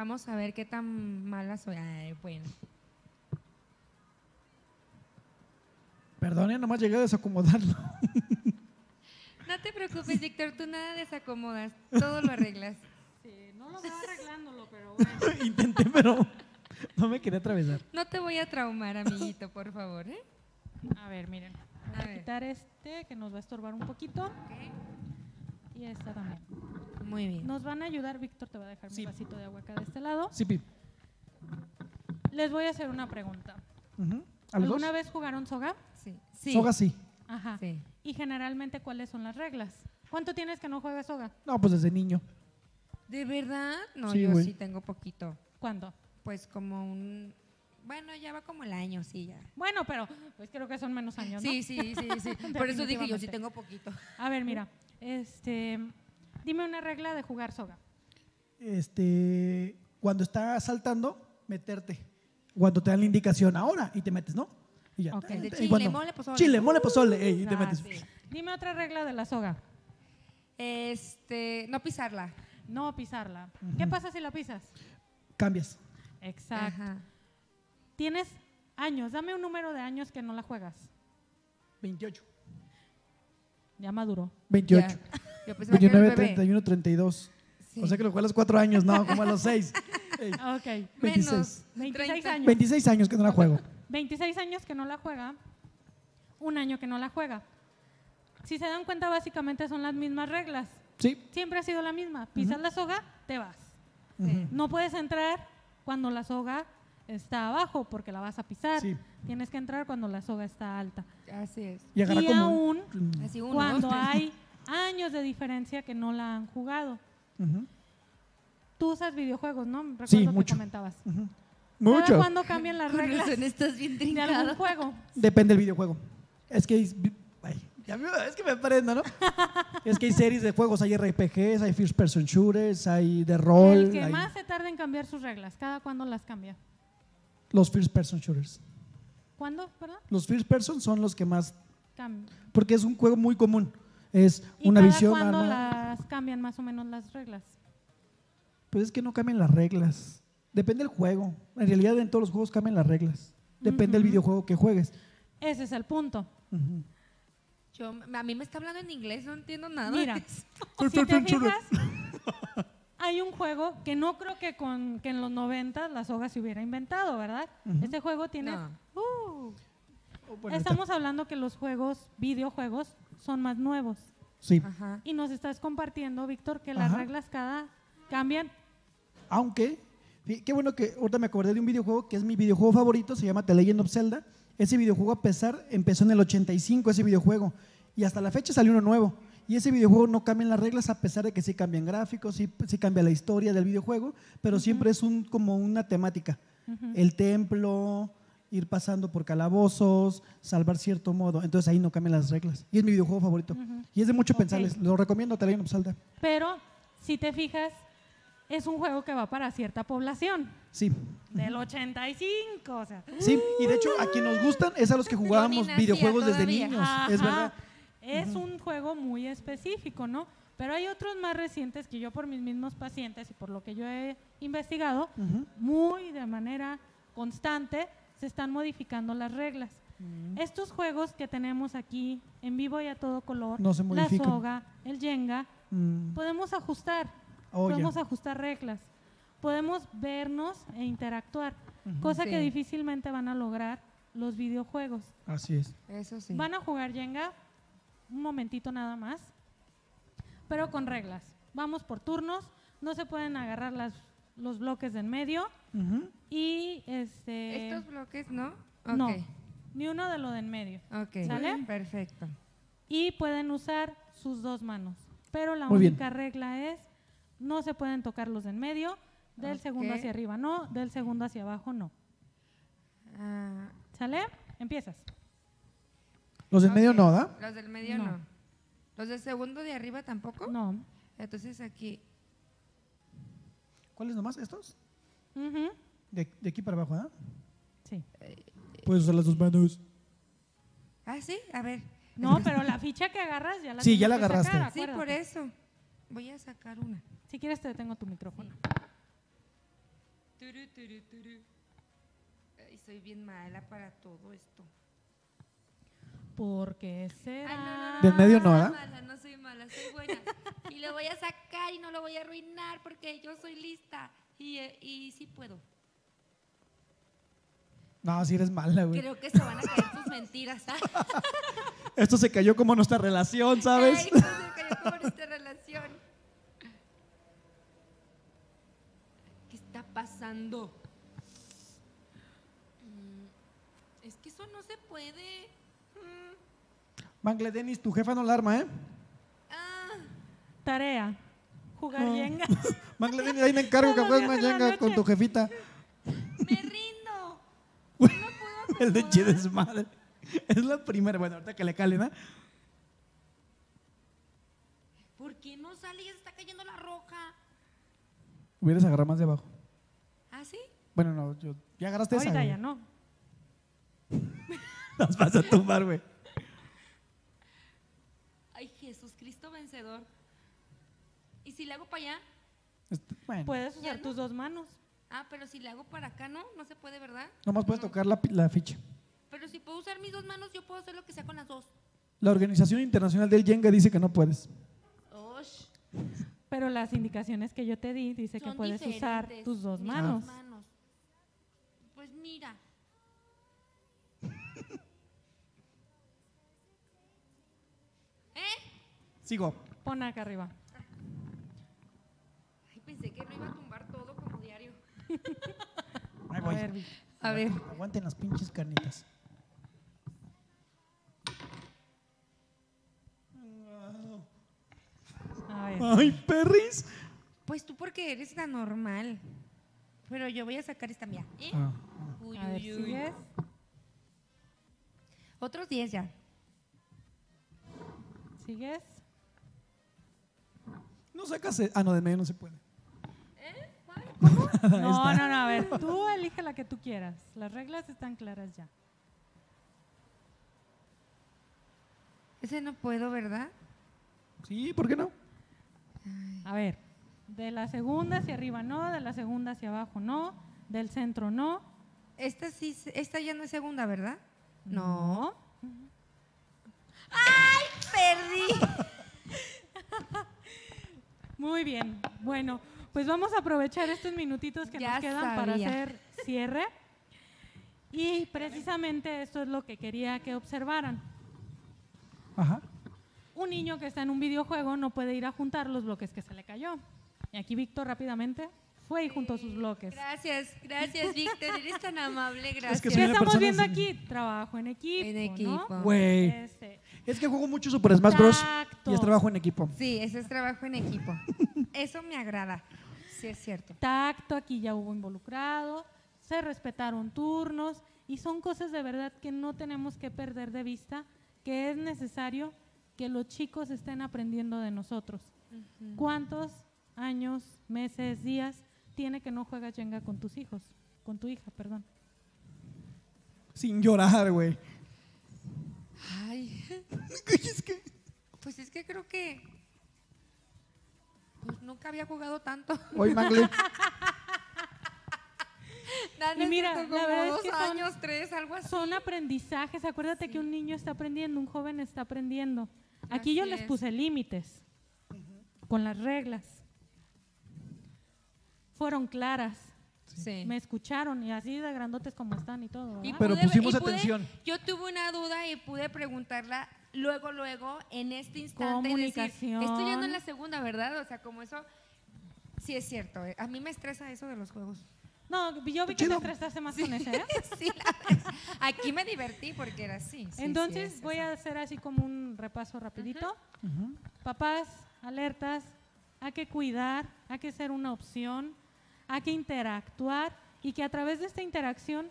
Vamos a ver qué tan mala soy. Ay, bueno. Perdone, nomás llegué a desacomodarlo. No te preocupes, Víctor, tú nada desacomodas, todo lo arreglas. Sí, no lo veo arreglándolo, pero bueno. Intenté, pero no me quería atravesar. No te voy a traumar, amiguito, por favor, ¿eh? A ver, miren. Voy A a ver. quitar este que nos va a estorbar un poquito. Y esta también. Muy bien. Nos van a ayudar, Víctor, te va a dejar Sí. mi vasito de agua acá de este lado. Sí, Pi. Les voy a hacer una pregunta. Ujú. ¿A los ¿Alguna dos? vez jugaron soga? Sí. sí. Soga sí. Ajá. Sí. Y generalmente, ¿cuáles son las reglas? ¿Cuánto tienes que no juegas soga? No, pues desde niño. ¿De verdad? No, Sí, yo güey. sí tengo poquito. ¿Cuándo? Pues como un... Bueno, ya va como el año, sí, ya. Bueno, pero pues creo que son menos años, ¿no? Sí, sí, sí, sí. Por eso dije yo sí tengo poquito. A ver, mira, este, dime una regla de jugar soga. Este, cuando está saltando, meterte. Cuando te dan la indicación ahora y te metes, ¿no? Y ya. El de Y chile, cuando- mole, pozole. Chile, mole, pozole. ey, y te Ah, metes. sí. Dime otra regla de la soga. Este, no pisarla. No pisarla. ¿Qué pasa si la pisas? Cambias. Exacto. Tienes años, dame un número de años que no la juegas. 28. Ya maduró. 28. Yo pensaba que era 29, un bebé. 31, 32. O sea que lo juega a los 4 años, no, como a los 6. Ok. 26. 26 años. 26 años que no la juego. 26 años que no la juega, un año que no la juega. Si se dan cuenta, básicamente son las mismas reglas. Sí. Siempre ha sido la misma. Pisas la soga, te vas. Ujú. No puedes entrar cuando la soga está abajo porque la vas a pisar. Sí. Tienes que entrar cuando la soga está alta. Así es. Y como aún un- cuando hay años de diferencia que no la han jugado. Tú usas videojuegos, ¿no? Recuerdo Sí, que mucho. comentabas. Ujú. ¿Cada Mucho. cuándo cambian las reglas razón estás bien de algún juego? Depende del videojuego. Es que hay- ay, ya me- es que me aprendo, ¿no? es que hay series de juegos, hay RPGs, hay first person shooters, hay de rol, El que hay más se tarda en cambiar sus reglas. ¿Cada cuándo las cambia? los first person shooters. ¿Cuándo, perdón? Los first person son los que más Cam- porque es un juego muy común. Es ¿Y una cada visión cuándo arma. las cambian más o menos las reglas? Pues es que no cambian las reglas. Depende del juego. En realidad en todos los juegos cambian las reglas. Depende del videojuego que juegues. Ese es el punto. Yo, a mí me está hablando en inglés, no entiendo nada. Mira, si te fijas, hay un juego que no creo que, con, que en los 90 la soga se hubiera inventado, ¿verdad? Este juego tiene... No. Uh, bueno, estamos hablando que los juegos, videojuegos, son más nuevos. Sí. Ajá. Y nos estás compartiendo, Víctor, que las Ajá. reglas cada cambian. Aunque, qué bueno que ahorita me acordé de un videojuego que es mi videojuego favorito, se llama The Legend of Zelda. Ese videojuego a pesar empezó en el 85, ese videojuego. Y hasta la fecha salió uno nuevo. Y ese videojuego no cambian las reglas a pesar de que sí cambian gráficos, sí, sí cambia la historia del videojuego, pero siempre es un, como una temática. Ujú. El templo, ir pasando por calabozos, salvar cierto modo. Entonces ahí no cambian las reglas. Y es mi videojuego favorito. Y es de mucho Ok. pensarles. Lo recomiendo, Legend of Zelda. Pero, si te fijas, es un juego que va para cierta población. Sí. Del 85, o sea. Sí, y de hecho a quien nos gustan es a los que jugábamos videojuegos desde niños, es verdad. Es un juego muy específico, ¿no? Pero hay otros más recientes que yo por mis mismos pacientes y por lo que yo he investigado, muy de manera constante se están modificando las reglas. Estos juegos que tenemos aquí en vivo y a todo color, No se la soga, el Jenga, Mm. podemos ajustar, Oh, ya. podemos ajustar reglas, podemos vernos e interactuar, cosa que difícilmente van a lograr los videojuegos. Así es. Eso sí. Van a jugar Jenga un momentito nada más, pero con reglas. Vamos por turnos, no se pueden agarrar las, los bloques de en medio y este Estos bloques, ¿no? no, Ok. ni uno de lo de en medio. Ok. ¿Sale? Perfecto. Y pueden usar sus dos manos, pero la Muy bien. única regla es no se pueden tocar los de en medio, del segundo hacia arriba no, del segundo hacia abajo no. Ah, ¿Sale? Empiezas. Los del medio no, ¿da? Los del medio No. no. Los del segundo de arriba tampoco. No. Entonces aquí. ¿Cuáles nomás? ¿Estos? De, de aquí para abajo, ¿ah? Sí. Puedes usar las dos manos. Ah, sí, a ver. No, pero la ficha que agarras ya la Sí, ya la agarraste. sacar, Sí, por eso. Voy a sacar una. Si quieres te detengo tu micrófono. Turu, turu, turu. Ay, soy bien mala para todo esto. ¿Por qué será? Ay, no, no, Del medio no, soy ¿verdad? mala, no soy mala, soy buena. y lo voy a sacar y no lo voy a arruinar porque yo soy lista. Y, eh, y sí puedo. No, si eres mala, güey. Creo que se van a caer tus mentiras. ¿ah? Esto se cayó como nuestra relación, ¿sabes? Ay, no se cayó como nuestra relación. ¿Qué está pasando? Mm, Es que eso no se puede. Mangle Dennis, tu jefa no la arma, ¿eh? ah, Tarea. Jugar No. Jenga. Mangle Dennis, ahí me encargo que juegues la Mayanga con tu jefita. me rindo. El de Chides madre. Es la primera, bueno, ahorita que le calen, ¿eh? ¿Por qué no sale? Ya se está cayendo la roca. Hubieras agarrado más de abajo. ¿Ah, sí? Bueno, no, yo, ya agarraste esa. Ahorita ya no. Las vas a tumbar, güey. Vencedor. si le hago para allá, Este, Bueno, Puedes usar tus dos manos. ah, pero si le hago para acá, no, no se puede, ¿verdad? nomás puedes tocar la, ficha. Pero si puedo usar mis dos manos, yo puedo hacer lo que sea con las dos. La Organización Internacional del Jenga dice que no puedes. Osh. Pero las indicaciones que yo te di dice que puedes usar tus dos Mis manos. dos manos. Pues mira. ¿Eh? Sigo. Pon acá arriba. Ay, pensé que no iba a tumbar todo como diario. Ahí voy. A ver. A ver. Aguanten las pinches carnitas. Ay, perris. Pues tú porque eres tan normal. Pero yo voy a sacar esta mía. ¿eh? Ah. Uy, A ver, uy, uy. ¿sigues? Otros 10 ya. ¿Sigues? No sacas. Ah, no, de medio no se puede. No, está. no, no, a ver, tú elige la que tú quieras. Las reglas están claras ya. Ese no puedo, ¿verdad? Sí, ¿por qué no? A ver, de la segunda hacia arriba no, de la segunda hacia abajo no, del centro no. Esta sí, esta ya no es segunda, ¿verdad? No. ¡Ay, perdí! Muy bien. Bueno, pues vamos a aprovechar estos minutitos que Ya nos quedan para sabía. hacer cierre. Y precisamente esto es lo que quería que observaran. Ajá. Un niño que está en un videojuego no puede ir a juntar los bloques que se le cayó. Y aquí Víctor rápidamente fue y juntó sus bloques. Gracias, gracias, Víctor. Eres tan amable, gracias. que ¿Qué estamos viendo aquí? Trabajo en equipo. En ¿no? equipo. Güey. Este, Es que juego mucho Super Smash Bros. Tacto. Y es trabajo en equipo. Sí, ese es trabajo en equipo. Eso me agrada. Sí, es cierto. tacto, aquí ya hubo involucrado, se respetaron turnos y son cosas de verdad que no tenemos que perder de vista, que es necesario que los chicos estén aprendiendo de nosotros. ¿Cuántos años, meses, días tiene que no juegas Jenga con tus hijos? Con tu hija, perdón. Sin llorar, güey. Ay. Pues es que creo que. Pues nunca había jugado tanto. Hoy, Y mira, la verdad es dos que son- años, tres, algo así. Son aprendizajes, acuérdate que un niño está aprendiendo, un joven está aprendiendo. Aquí yo les es. puse límites con las reglas. Fueron claras. Sí. Me escucharon y así de grandotes como están y todo. Y. Pero pusimos y pude- atención. yo tuve una duda y pude preguntarla luego, luego, en este instante. y decir, Comunicación. esto ya no es la segunda, ¿verdad? O sea, como eso. Sí, es cierto. eh. A mí me estresa eso de los juegos. No, yo vi que te estresaste más con ese. ¿eh? Sí, la. Aquí me divertí porque era así. sí, sí, Entonces es voy eso. a hacer así como un repaso rapidito. Papás, alertas, hay que cuidar, hay que ser una opción, hay que interactuar y que a través de esta interacción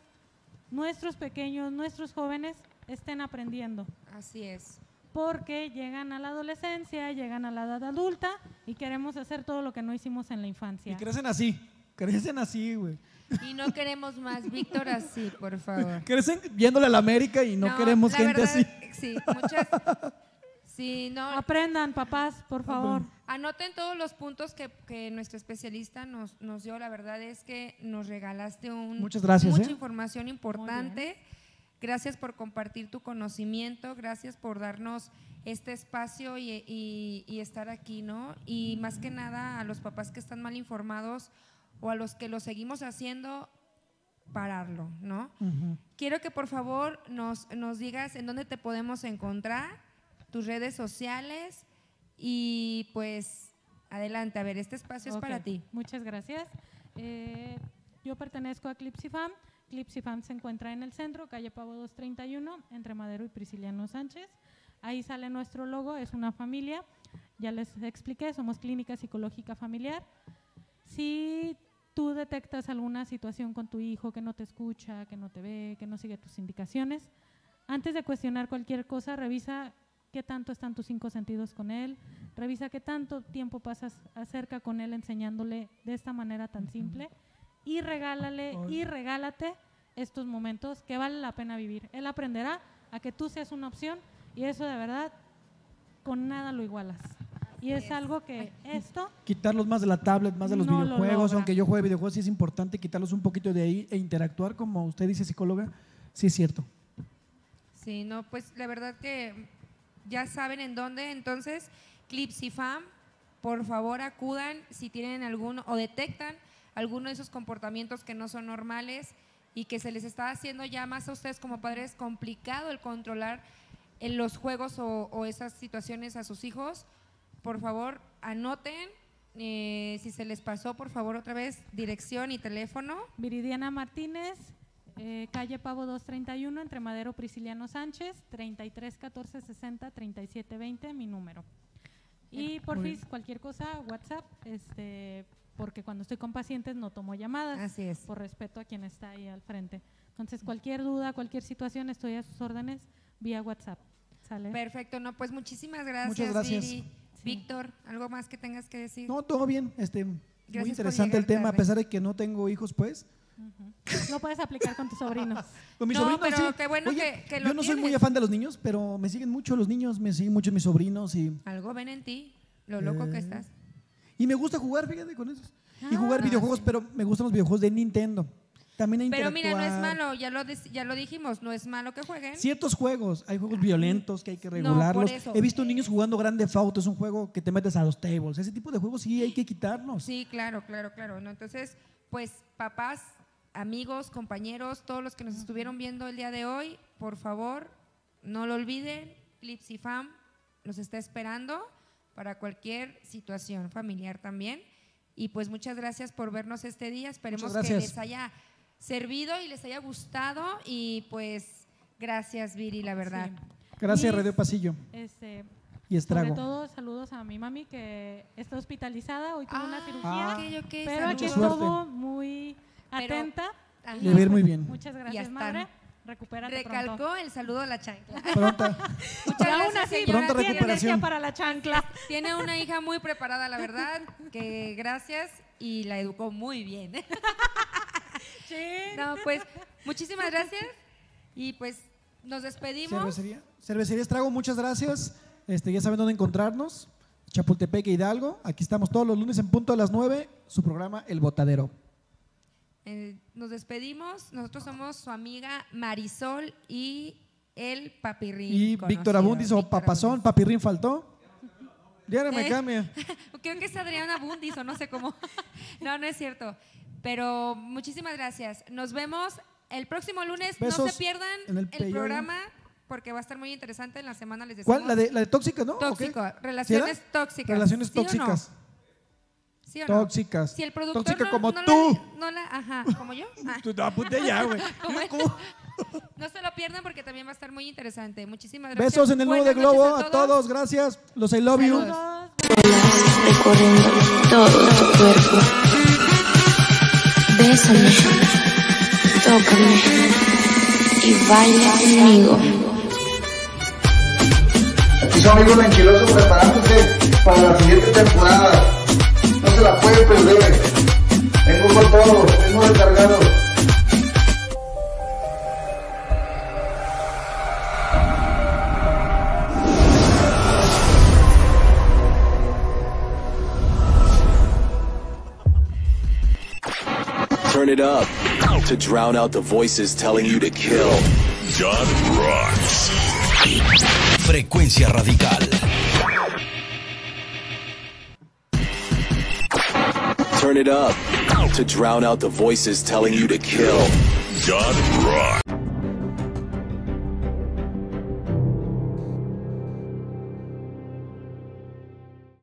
nuestros pequeños, nuestros jóvenes estén aprendiendo. Así es. Porque llegan a la adolescencia, llegan a la edad adulta y queremos hacer todo lo que no hicimos en la Y infancia. crecen así. Crecen así, güey. Y no queremos más Víctor así, por favor. Crecen viéndole a la América y no, queremos la gente verdad, así. Sí, muchas. Sí, no. Aprendan, papás, por favor. Anoten todos los puntos que, que nuestro especialista nos, nos dio. La verdad es que nos regalaste un, Muchas gracias, mucha ¿eh? información importante. Gracias por compartir tu conocimiento, gracias por darnos este espacio y, y- y estar aquí, ¿no? Y más que nada a los papás que están mal informados o a los que lo seguimos haciendo, pararlo, ¿no? Quiero que por favor nos, nos digas en dónde te podemos encontrar, tus redes sociales y pues adelante, a ver, este espacio es para ti. Muchas gracias. Eh, yo pertenezco a Clipsifam. Clipsifam se encuentra en el centro, calle Pavo 231, entre Madero y Prisciliano Sánchez. Ahí sale nuestro logo, es una familia. Ya les expliqué, somos clínica psicológica familiar. Si tú detectas alguna situación con tu hijo que no te escucha, que no te ve, que no sigue tus indicaciones, antes de cuestionar cualquier cosa, revisa qué tanto están tus cinco sentidos con él, revisa qué tanto tiempo pasas acerca con él enseñándole de esta manera tan simple y regálale y regálate estos momentos que vale la pena vivir. Él aprenderá a que tú seas una opción y eso de verdad con nada lo igualas. Y es algo que esto Quitarlos más de la tablet, más de los No lo videojuegos. logra. Aunque yo juegue videojuegos, sí es importante quitarlos un poquito de ahí e interactuar, como usted dice, psicóloga. Sí, es cierto. Sí, no, pues la verdad que ya saben en dónde. Entonces, Clips y Fam, por favor acudan si tienen alguno o detectan alguno de esos comportamientos que no son normales y que se les está haciendo ya más a ustedes como padres complicado el controlar en los juegos o, o esas situaciones a sus hijos. Por favor, anoten. eh, si se les pasó, por favor, otra vez, dirección y teléfono. Viridiana Martínez, eh, calle Pavo 231, entre Madero Prisciliano Sánchez, 33 14 60 37 20, mi número. Y por fin, cualquier cosa, WhatsApp, este, porque cuando estoy con pacientes no tomo llamadas. Así es. Por respeto a quien está ahí al frente. Entonces, cualquier duda, cualquier situación, estoy a sus órdenes vía WhatsApp. ¿Sale? Perfecto, no, pues muchísimas gracias, Muchas gracias. Viri. Víctor, ¿algo más que tengas que decir? No, todo bien. Este, muy por interesante el tema, a tarde. pesar de que no tengo hijos, pues. Lo puedes aplicar con tus sobrinos. Con mis No, sobrinos, pero sí. qué bueno Oye, que- que lo Yo no soy muy tienes. afán de los niños, pero me siguen mucho los niños, me siguen mucho mis sobrinos y, Algo ven en ti, lo loco que Eh, estás. Y me gusta jugar, fíjate con esos. Y jugar Ah, videojuegos, pero me gustan los videojuegos de Nintendo. También hay Pero mira, no es malo, ya lo, ya lo dijimos, no es malo que jueguen. Ciertos juegos, hay juegos violentos que hay que No, regularlos. eso. He visto niños jugando Grande Auto, es un juego que te metes a los tables. Ese tipo de juegos sí hay que quitarlos. Sí, claro, claro, claro. ¿no? Entonces, pues papás, amigos, compañeros, todos los que nos estuvieron viendo el día de hoy, por favor, no lo olviden, Clips y Fam los está esperando para cualquier situación familiar también. Y pues muchas gracias por vernos este día. Esperemos que les haya servido y les haya gustado. Y pues gracias, Viri, la verdad. Gracias, Y, Radio Pasillo. Este, Y estrago. Sobre todo, saludos a mi mami que está hospitalizada. Hoy tuvo una cirugía. Ah. ok, ok, pero aquí estuvo muy Pero- atenta. A ir muy bien. Muchas gracias, madre. Recupérate Recalcó pronto. el saludo a la chancla. Pronta. Muchas gracias, señora. Pronta Tiene recuperación. energía para la chancla. Tiene una hija muy preparada, la verdad, que gracias y la educó muy bien. No, pues muchísimas gracias y pues nos despedimos. Cervecería, Cervecería Estrago, muchas gracias. Este, ya saben dónde encontrarnos. Chapultepec e Hidalgo. Aquí estamos todos los lunes en punto a las 9. Su programa El Botadero. Eh, nos despedimos. Nosotros somos su amiga Marisol y el papirrín. Y conocido, Víctor Abundis o Víctor Papazón, Papirrín faltó. Diario me Eh. cambia. Creo que es Adriana Bundis o no sé cómo. No, no es cierto. Pero muchísimas gracias. Nos vemos el próximo lunes. no se pierdan el programa porque va a estar muy interesante. En la semana les decimos. ¿Cuál? La de, la de tóxica, ¿no? Tóxico. ¿Sí Relaciones tóxicas. Relaciones ¿Sí o no? Tóxicas. ¿Sí o no? Tóxicas. Si el productor Tóxica no, como no la- tú. no la, ajá, como yo. Ah. Tú, apunté ya, güey. No se lo pierdan porque también va a estar muy interesante. Muchísimas gracias. Besos en el nudo de globo noches a todos. Gracias. Los I love you. Saludos. recorriendo todo tu cuerpo. Bésame, tócame y baila conmigo. Aquí su amigo Lanchiloso preparándose para la siguiente temporada. Se la puede perder. Vengo con todo, vengo recargado. Turn it up to drown out the voices telling you to kill. John Rocks. Frecuencia radical. Turn it up to drown out the voices telling you to kill. God Rock.